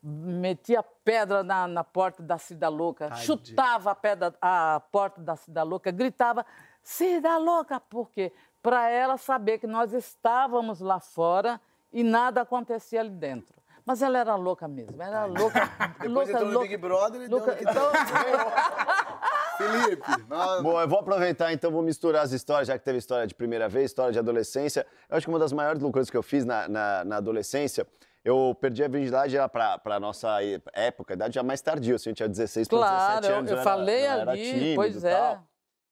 S2: Metia pedra na, na porta da Cida Louca, chutava a, pedra, a porta da Cida Louca, gritava, Cida Louca, por quê? Para ela saber que nós estávamos lá fora e nada acontecia ali dentro. Mas ela era louca mesmo, era louca.
S1: Depois
S2: louca,
S1: entrou no
S2: louca,
S1: Big Brother e
S2: louca.
S1: deu
S2: Então,
S1: Felipe, nós-
S5: Bom, eu vou aproveitar então, vou misturar as histórias, já que teve história de primeira vez, história de adolescência. Eu acho que uma das maiores loucuras que eu fiz na, na, na adolescência, eu perdi a virgindade já pra, pra nossa época, idade já mais tardia, assim, eu tinha 16 para
S2: claro,
S5: 17 anos.
S2: eu,
S5: era-
S2: falei
S5: eu era
S2: ali,
S5: tímido
S2: pois é.
S5: tal.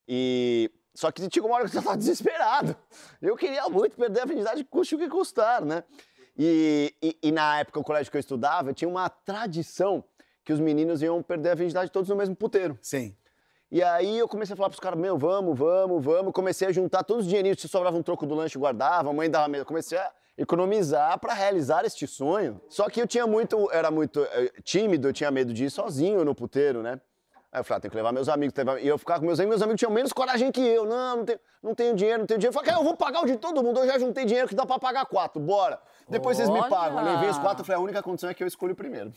S5: E só que tinha uma hora que eu tava desesperado. Eu queria muito perder a virgindade, custe o que custar, né? E, e, e na época, o colégio que eu estudava, tinha uma tradição que os meninos iam perder a virgindade todos no mesmo puteiro.
S1: Sim.
S5: E aí eu comecei a falar pros caras, meu, vamos, vamos, vamos. Comecei a juntar todos os dinheirinhos, se sobrava um troco do lanche, eu guardava, a mãe dava medo. Comecei a economizar para realizar este sonho. Só que eu tinha muito, era muito eh, tímido, eu tinha medo de ir sozinho no puteiro, né? Aí eu falei, ah, tem que levar meus amigos. E eu ficava com meus amigos, meus amigos tinham menos coragem que eu. Não, não tenho, não tenho dinheiro, não tenho dinheiro. Eu falei, cara, eu vou pagar o de todo mundo, eu já juntei dinheiro que dá pra pagar quatro, bora. Depois vocês me
S2: Olha!
S5: pagam. Eu levei os quatro, falei, a única condição é que eu escolho o primeiro.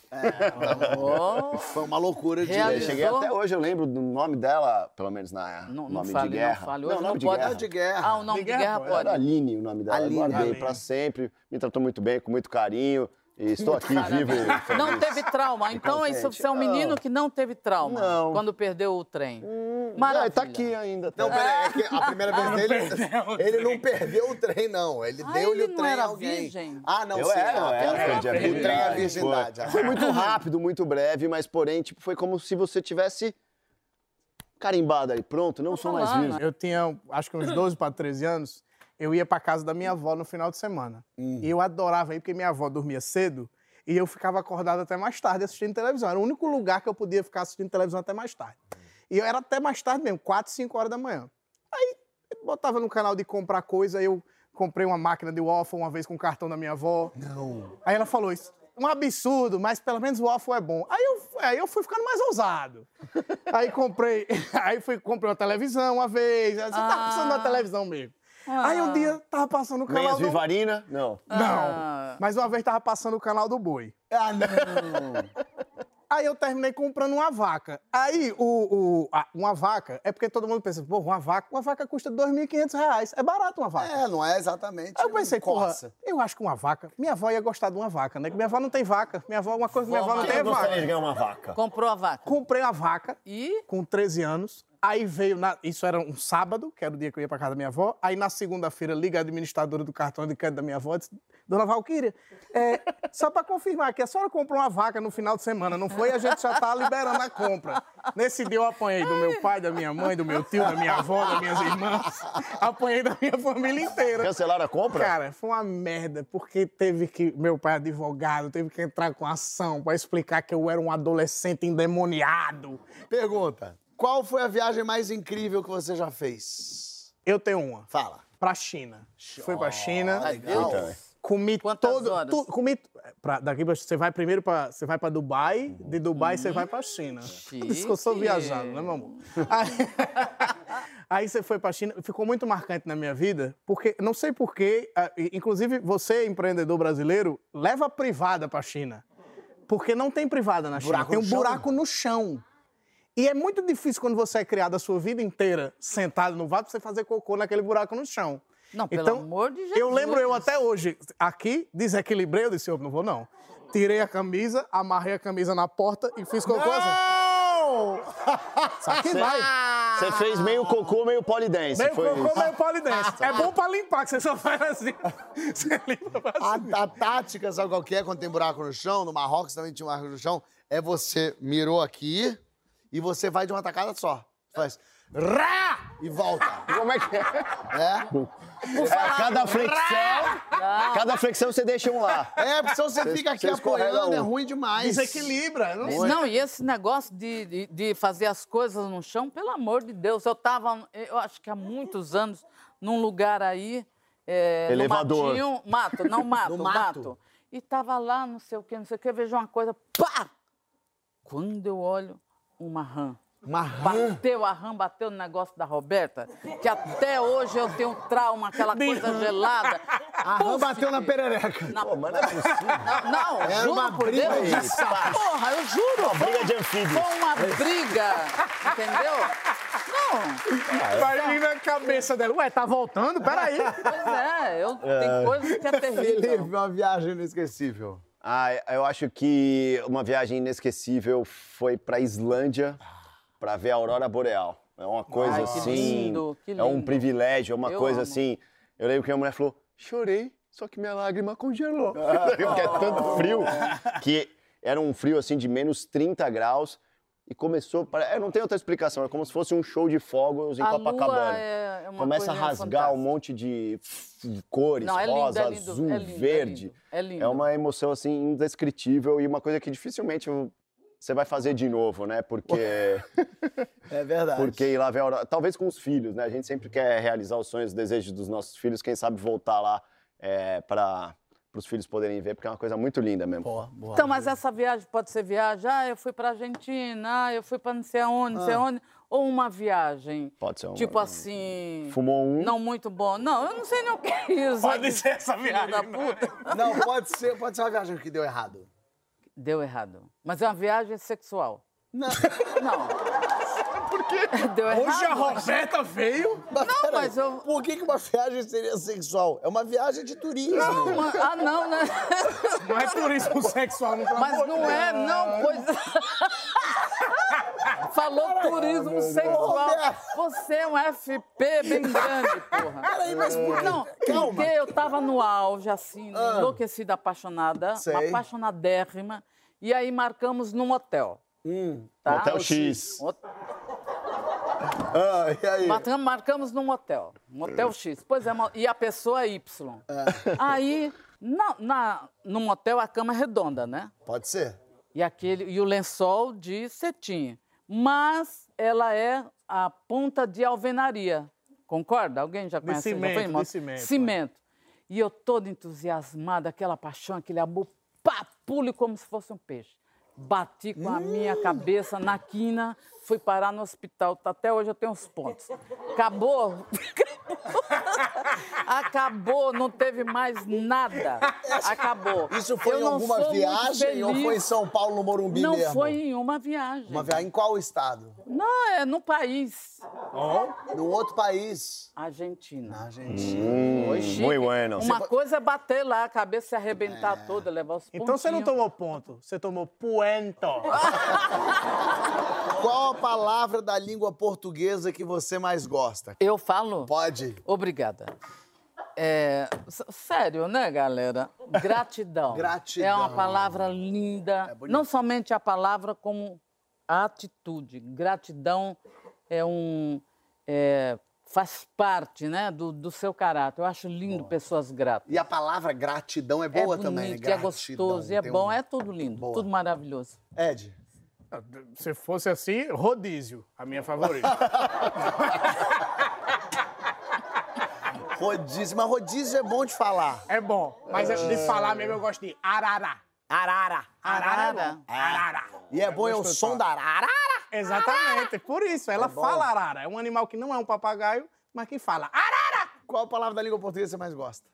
S2: Oh,
S1: Foi uma loucura de.
S5: Eu cheguei até hoje, eu lembro do nome dela, pelo menos na
S2: não, não
S5: nome
S2: fale,
S5: de guerra.
S2: não fale. Hoje não,
S5: nome de
S2: pode.
S5: guerra.
S1: de guerra.
S2: Ah, o nome
S4: De
S2: de
S4: guerra
S2: guerra
S4: pode.
S2: pode.
S5: Era Aline o nome dela.
S1: Aline.
S5: Eu guardei
S4: Aline.
S5: pra sempre. Me tratou muito bem, com muito carinho. E estou aqui vivo.
S2: Não teve trauma. Então, isso
S5: contente.
S2: você é um menino
S5: Não.
S2: que não teve trauma
S5: Não.
S2: quando perdeu o trem.
S5: Ah,
S2: Maravilha.
S5: tá aqui ainda. tá.
S1: Não, peraí, é que a primeira vez dele, ele não perdeu o trem, não. Ele
S2: Ah,
S1: deu-lhe
S2: ele
S1: o trem a
S2: era
S1: alguém.
S2: virgem?
S1: Ah, não,
S5: Eu
S1: sim.
S5: era, eu
S1: ah,
S5: era,
S1: pera-
S5: perdi a
S1: o trem é a
S5: virgindade. Foi, foi muito rápido, muito breve, mas porém, tipo, foi como se você tivesse carimbado aí. Pronto, não sou mais virgem.
S4: Eu tinha, acho que uns 12 para 13 anos, eu ia para casa da minha avó no final de semana. E eu adorava ir, porque minha avó dormia cedo e eu ficava acordado até mais tarde assistindo televisão. Era o único lugar que eu podia ficar assistindo televisão até mais tarde. E eu era até mais tarde mesmo, 4, 5 horas da manhã. Aí botava no canal de comprar coisa, eu comprei uma máquina de waffle uma vez com o cartão da minha avó.
S1: Não.
S4: Aí ela falou isso. Um absurdo, mas pelo menos o waffle é bom. Aí eu, aí eu fui ficando mais ousado. Aí comprei, aí fui, comprei uma televisão uma vez. Você
S2: Ah.
S4: passando na televisão mesmo. Aí um dia tava passando o canal
S5: Meias
S4: do...
S5: Vivarina? Não.
S4: Não,
S2: Ah.
S4: mas uma vez tava passando o canal do boi.
S1: Ah, não.
S4: Aí eu terminei comprando uma vaca. Aí, o, o, a- uma vaca, é porque todo mundo pensa, pô, uma vaca, uma vaca custa 2.500 reais. É barato uma vaca.
S1: É, não é exatamente.
S4: Aí eu pensei,
S1: um
S4: porra, eu acho que uma vaca. Minha avó ia gostar de uma vaca, né? Que minha avó não tem vaca. Minha avó, uma coisa que minha avó não tem é vaca.
S5: ganhar uma vaca?
S2: Comprou a vaca.
S4: Comprei a vaca
S2: E
S4: com 13 anos. Aí veio, na- isso era um sábado, que era o dia que eu ia pra casa da minha avó. Aí na segunda-feira liga a administradora do cartão de crédito da minha avó e disse, Dona Valquíria, é, só pra confirmar que a senhora comprou uma vaca no final de semana, não foi? A gente já tá liberando a compra. Nesse dia eu apanhei do meu pai, da minha mãe, do meu tio, da minha avó, das minhas irmãs. Apanhei da minha família inteira.
S5: Cancelaram a compra?
S4: Cara, foi uma merda, porque teve que. Meu pai, é advogado, teve que entrar com ação pra explicar que eu era um adolescente endemoniado.
S1: Pergunta: qual foi a viagem mais incrível que você já fez?
S4: Eu tenho uma.
S1: Fala.
S4: Pra China. Fui pra China.
S1: Legal.
S4: Comi
S2: Quantas
S4: todo.
S2: horas?
S4: tu- comi. Pra, daqui pra, você vai primeiro pra, você vai pra Dubai, de Dubai você vai pra China. Por isso que eu sou
S2: Chique.
S4: viajado, né, meu amor? Aí, aí você foi pra China, ficou muito marcante na minha vida, porque não sei porquê, inclusive você, empreendedor brasileiro, leva privada pra China. Porque não tem privada na China.
S3: Buraco
S4: tem um buraco no chão. E é muito difícil quando você é criado a sua vida inteira sentado no vaso, você fazer cocô naquele buraco no chão.
S2: Não, pelo
S4: então,
S2: amor de Jesus.
S4: Eu lembro eu até hoje, aqui, desequilibrei, eu disse, eu não vou não. Tirei a camisa, amarrei a camisa na porta e fiz cocô assim.
S3: Não!
S4: Isso aqui vai.
S5: Você fez meio cocô, meio polidense.
S4: Meio
S5: foi
S4: cocô,
S5: isso.
S4: meio polidense. É bom pra limpar, que você só faz assim. Você limpa assim.
S3: A, a tática, sabe qual que é quando tem buraco no chão? No Marrocos também tinha um buraco no chão. É você mirou aqui e você vai de uma tacada só. Faz rá e volta.
S5: Como é que é?
S3: É?
S5: É, cada flexão, cada flexão você deixa um lá.
S3: É, porque senão você fica aqui apoiando, é
S5: um.
S3: ruim demais.
S4: Desequilibra. Não
S2: Não, e esse negócio de, de, de fazer as coisas no chão, pelo amor de Deus, eu estava, eu acho que há muitos anos, num lugar aí. é, no
S5: Elevador.
S2: matinho, mato, não mato,
S3: No mato.
S2: mato. E tava lá, não sei o quê, não sei o quê, vejo uma coisa, pá! Quando eu olho, uma rã.
S3: Uma rã.
S2: Bateu a rã, bateu no negócio da Roberta, que até hoje eu tenho trauma, aquela coisa gelada.
S3: A rã bateu na perereca.
S2: Na...
S5: Pô, mas não é possível.
S2: Não, não
S3: Era
S2: juro
S3: uma
S2: por
S3: briga
S2: Deus.
S3: de saco.
S2: Porra, eu juro.
S5: briga de anfíbios.
S2: Foi uma briga, entendeu? Não,
S4: Vai vir na cabeça dela. Ué, tá voltando? Peraí.
S2: pois é, eu, tem coisas que é
S3: Felipe,
S2: terrível.
S3: uma viagem inesquecível.
S5: Ah, eu acho que uma viagem inesquecível foi pra Islândia pra ver a aurora boreal. É uma coisa
S2: Ai, que
S5: assim,
S2: lindo, que
S5: é um
S2: lindo.
S5: privilégio, é uma
S2: Eu
S5: coisa
S2: amo.
S5: assim. Eu lembro que a mulher falou: "Chorei, só que minha lágrima congelou". Porque é tanto frio que era um frio assim de menos 30 graus e começou, é, não tem outra explicação, é como se fosse um show de fogos em
S2: A
S5: Copacabana.
S2: lua é, é uma
S5: Começa a rasgar
S2: fantástica.
S5: um monte de cores,
S2: Não, é lindo,
S5: rosa,
S2: é lindo,
S5: azul,
S2: é lindo, é
S5: verde.
S2: lindo, é lindo.
S5: É uma emoção assim indescritível e uma coisa que dificilmente você vai fazer de novo, né? Porque
S3: É verdade.
S5: porque ir lá ver a aurora, talvez com os filhos, né? A gente sempre quer realizar os sonhos, os desejos dos nossos filhos, quem sabe voltar lá é, para os filhos poderem ver, porque é uma coisa muito linda mesmo.
S3: Boa, boa.
S2: Então, mas essa viagem pode ser viagem, ah, eu fui pra Argentina, ah, eu fui pra não sei aonde, não sei aonde, ou uma viagem,
S5: Pode ser uma-
S2: tipo assim...
S5: Fumou um?
S2: Não muito bom. Não, eu não sei nem o que é isso.
S4: Pode ser essa viagem. é?
S2: puta.
S3: Não, pode ser, pode ser uma viagem que deu errado.
S2: Deu errado. Mas é uma viagem sexual.
S3: Não.
S2: Não. Por quê? Deu errado.
S4: Hoje a Roberta veio.
S3: Mas,
S2: Não,
S3: peraí,
S2: mas eu-
S3: Por que, que uma viagem seria sexual? É uma viagem de turismo.
S2: Não, mas- ah, não, né?
S4: Não é turismo sexual, não
S2: Mas não é, não, pois. Falou turismo sexual. Você é um FP bem grande, porra.
S3: Peraí, mas por?
S2: Não,
S3: Calma.
S2: porque eu tava no auge, assim, enlouquecida, apaixonada,
S3: Sei.
S2: uma apaixonadérrima. E aí marcamos num hotel. Tá?
S5: Hotel X.
S2: Hot-
S3: Ah, e aí?
S2: Marcamos, marcamos num hotel, um hotel X. Pois é, e a pessoa é Y. Aí, na, na, num hotel, a cama é redonda, né?
S3: Pode ser.
S2: E, aquele, e o lençol de cetim. Mas ela é a ponta de alvenaria. Concorda? Alguém já conhece? já
S4: cimento,
S2: foi moto?
S4: de cimento, é.
S2: Cimento. E eu toda entusiasmada, aquela paixão, aquele amor, pá, pule como se fosse um peixe. Bati com a minha cabeça na quina, fui parar no hospital. Até hoje eu tenho uns pontos. Acabou. Acabou, não teve mais nada. Acabou.
S3: Isso foi
S2: Eu
S3: em
S2: não
S3: alguma viagem ou foi em São Paulo, no Morumbi
S2: Não
S3: mesmo?
S2: foi em uma viagem.
S3: Uma viagem em qual estado?
S2: Não, é no país.
S3: No outro país.
S2: Argentina.
S3: Na Argentina.
S2: Chique.
S5: muito bueno.
S2: Uma coisa é bater lá, a cabeça se arrebentar toda, levar os
S4: Então você não tomou ponto, você tomou puento.
S3: Qual a palavra da língua portuguesa que você mais gosta?
S2: Eu falo?
S3: Pode.
S2: Obrigada. É, sério, né, galera? Gratidão.
S3: Gratidão.
S2: É uma palavra linda.
S3: bonito.
S2: não somente a palavra, como a atitude. Gratidão é um. é, faz parte né, do, do seu caráter. Eu acho lindo pessoas gratas.
S3: E a palavra gratidão é
S2: É
S3: boa
S2: bonito,
S3: também, né?
S2: é
S3: Gratidão,
S2: gostoso, e é bom,
S3: um-
S2: é tudo lindo,
S3: Boa.
S2: tudo maravilhoso.
S3: Ed,
S4: Se fosse assim, rodízio, a minha favorita.
S3: rodízio. Mas rodízio é bom de falar.
S4: É bom, mas de falar mesmo eu gosto de arara.
S3: Arara.
S4: Arara é
S2: Arara?
S4: bom. Arara.
S3: E é bom, é o som da arara.
S4: Exatamente, por isso. Ela
S3: bom.
S4: fala arara. É um animal que não é um papagaio, mas que fala arara.
S3: Qual a palavra da língua portuguesa que você mais gosta?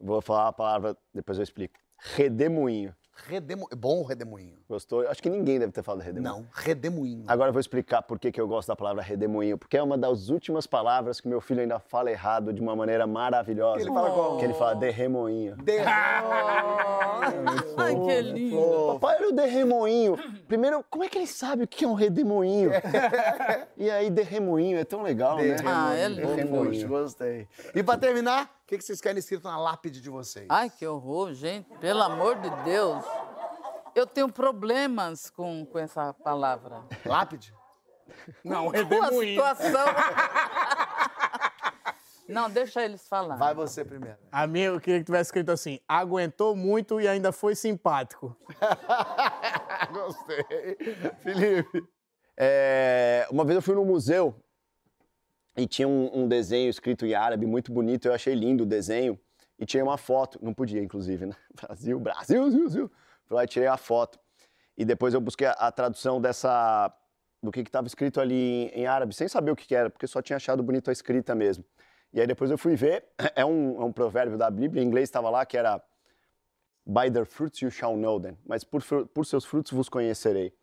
S5: Vou falar a palavra, depois eu explico. Redemoinho.
S3: Redemo... Bom redemoinho.
S5: Gostou? Acho que ninguém deve ter falado redemoinho.
S3: Não, redemoinho.
S5: Agora eu vou explicar por que, que eu gosto da palavra redemoinho. Porque é uma das últimas palavras que meu filho ainda fala errado de uma maneira maravilhosa.
S3: Ele fala como?
S5: Que ele fala derremoinho.
S2: Ai, que lindo.
S5: Papai, olha o derremoinho. Primeiro, como é que ele sabe o que é um redemoinho? e aí, derremoinho, é tão legal, né?
S2: Ah, é lindo.
S3: Redemoinho, gostei. E pra terminar, o que, que vocês querem escrito na lápide de vocês?
S2: Ai, que horror, gente. Pelo amor de Deus. Eu tenho problemas com, com essa palavra.
S3: Lápide?
S6: Não,
S2: Com a
S6: redemoinho.
S2: situação. Não, deixa eles falar.
S3: Vai você primeiro.
S4: A minha, eu queria que tivesse escrito assim: aguentou muito e ainda foi simpático.
S3: Gostei. Felipe.
S5: É, uma vez eu fui no museu e tinha um, um desenho escrito em árabe muito bonito. Eu achei lindo o desenho e tinha uma foto. Não podia, inclusive, né? Brasil, Brasil, Brasil. Fui lá e tirei a foto. E depois eu busquei a, a tradução dessa do que estava escrito ali em, em árabe, sem saber o que, que era, porque só tinha achado bonito a escrita mesmo. E aí depois eu fui ver, é um, é um provérbio da Bíblia, em inglês estava lá que era By their fruits you shall know them, mas por, por seus frutos vos conhecerei.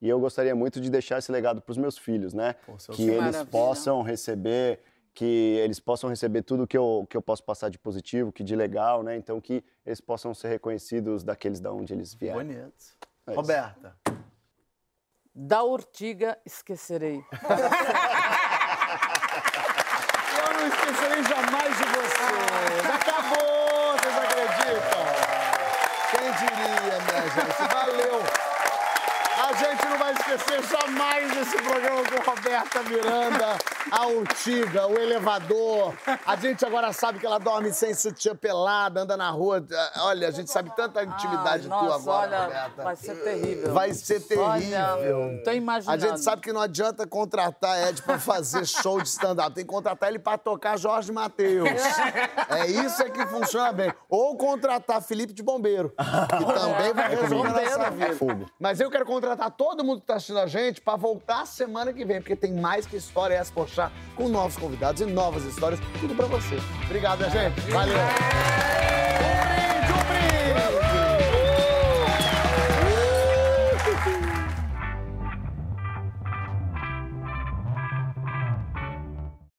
S5: E eu gostaria muito de deixar esse legado para os meus filhos, né? Que eles
S2: Maravilha.
S5: possam receber, que eles possam receber tudo que eu, que eu posso passar de positivo, que de legal, né? Então que eles possam ser reconhecidos daqueles da onde eles vieram.
S3: Bonito.
S5: É.
S3: Roberta.
S2: Da urtiga esquecerei.
S3: Eu não esquecerei jamais esquecer jamais esse programa com Roberta Miranda, a Urtiga, o elevador. A gente agora sabe que ela dorme sem sutiã pelada, anda na rua. Olha, a gente sabe tanta intimidade
S2: Ai,
S3: tua
S2: nossa,
S3: agora,
S2: olha,
S3: Roberta.
S2: vai ser terrível.
S3: Vai ser terrível.
S2: Olha, tô
S3: A
S2: imaginando.
S3: gente sabe que não adianta contratar Ed pra fazer show de stand-up. Tem que contratar ele pra tocar Jorge Matheus. É isso é que funciona bem. Ou contratar Felipe de Bombeiro, que também vai resolver a nossa vida. Mas eu quero contratar todo mundo que tá assistindo a gente pra voltar semana que vem, porque tem mais que história essa Pochá, com novos convidados e novas histórias. Tudo pra você. Obrigado, minha gente. Valeu.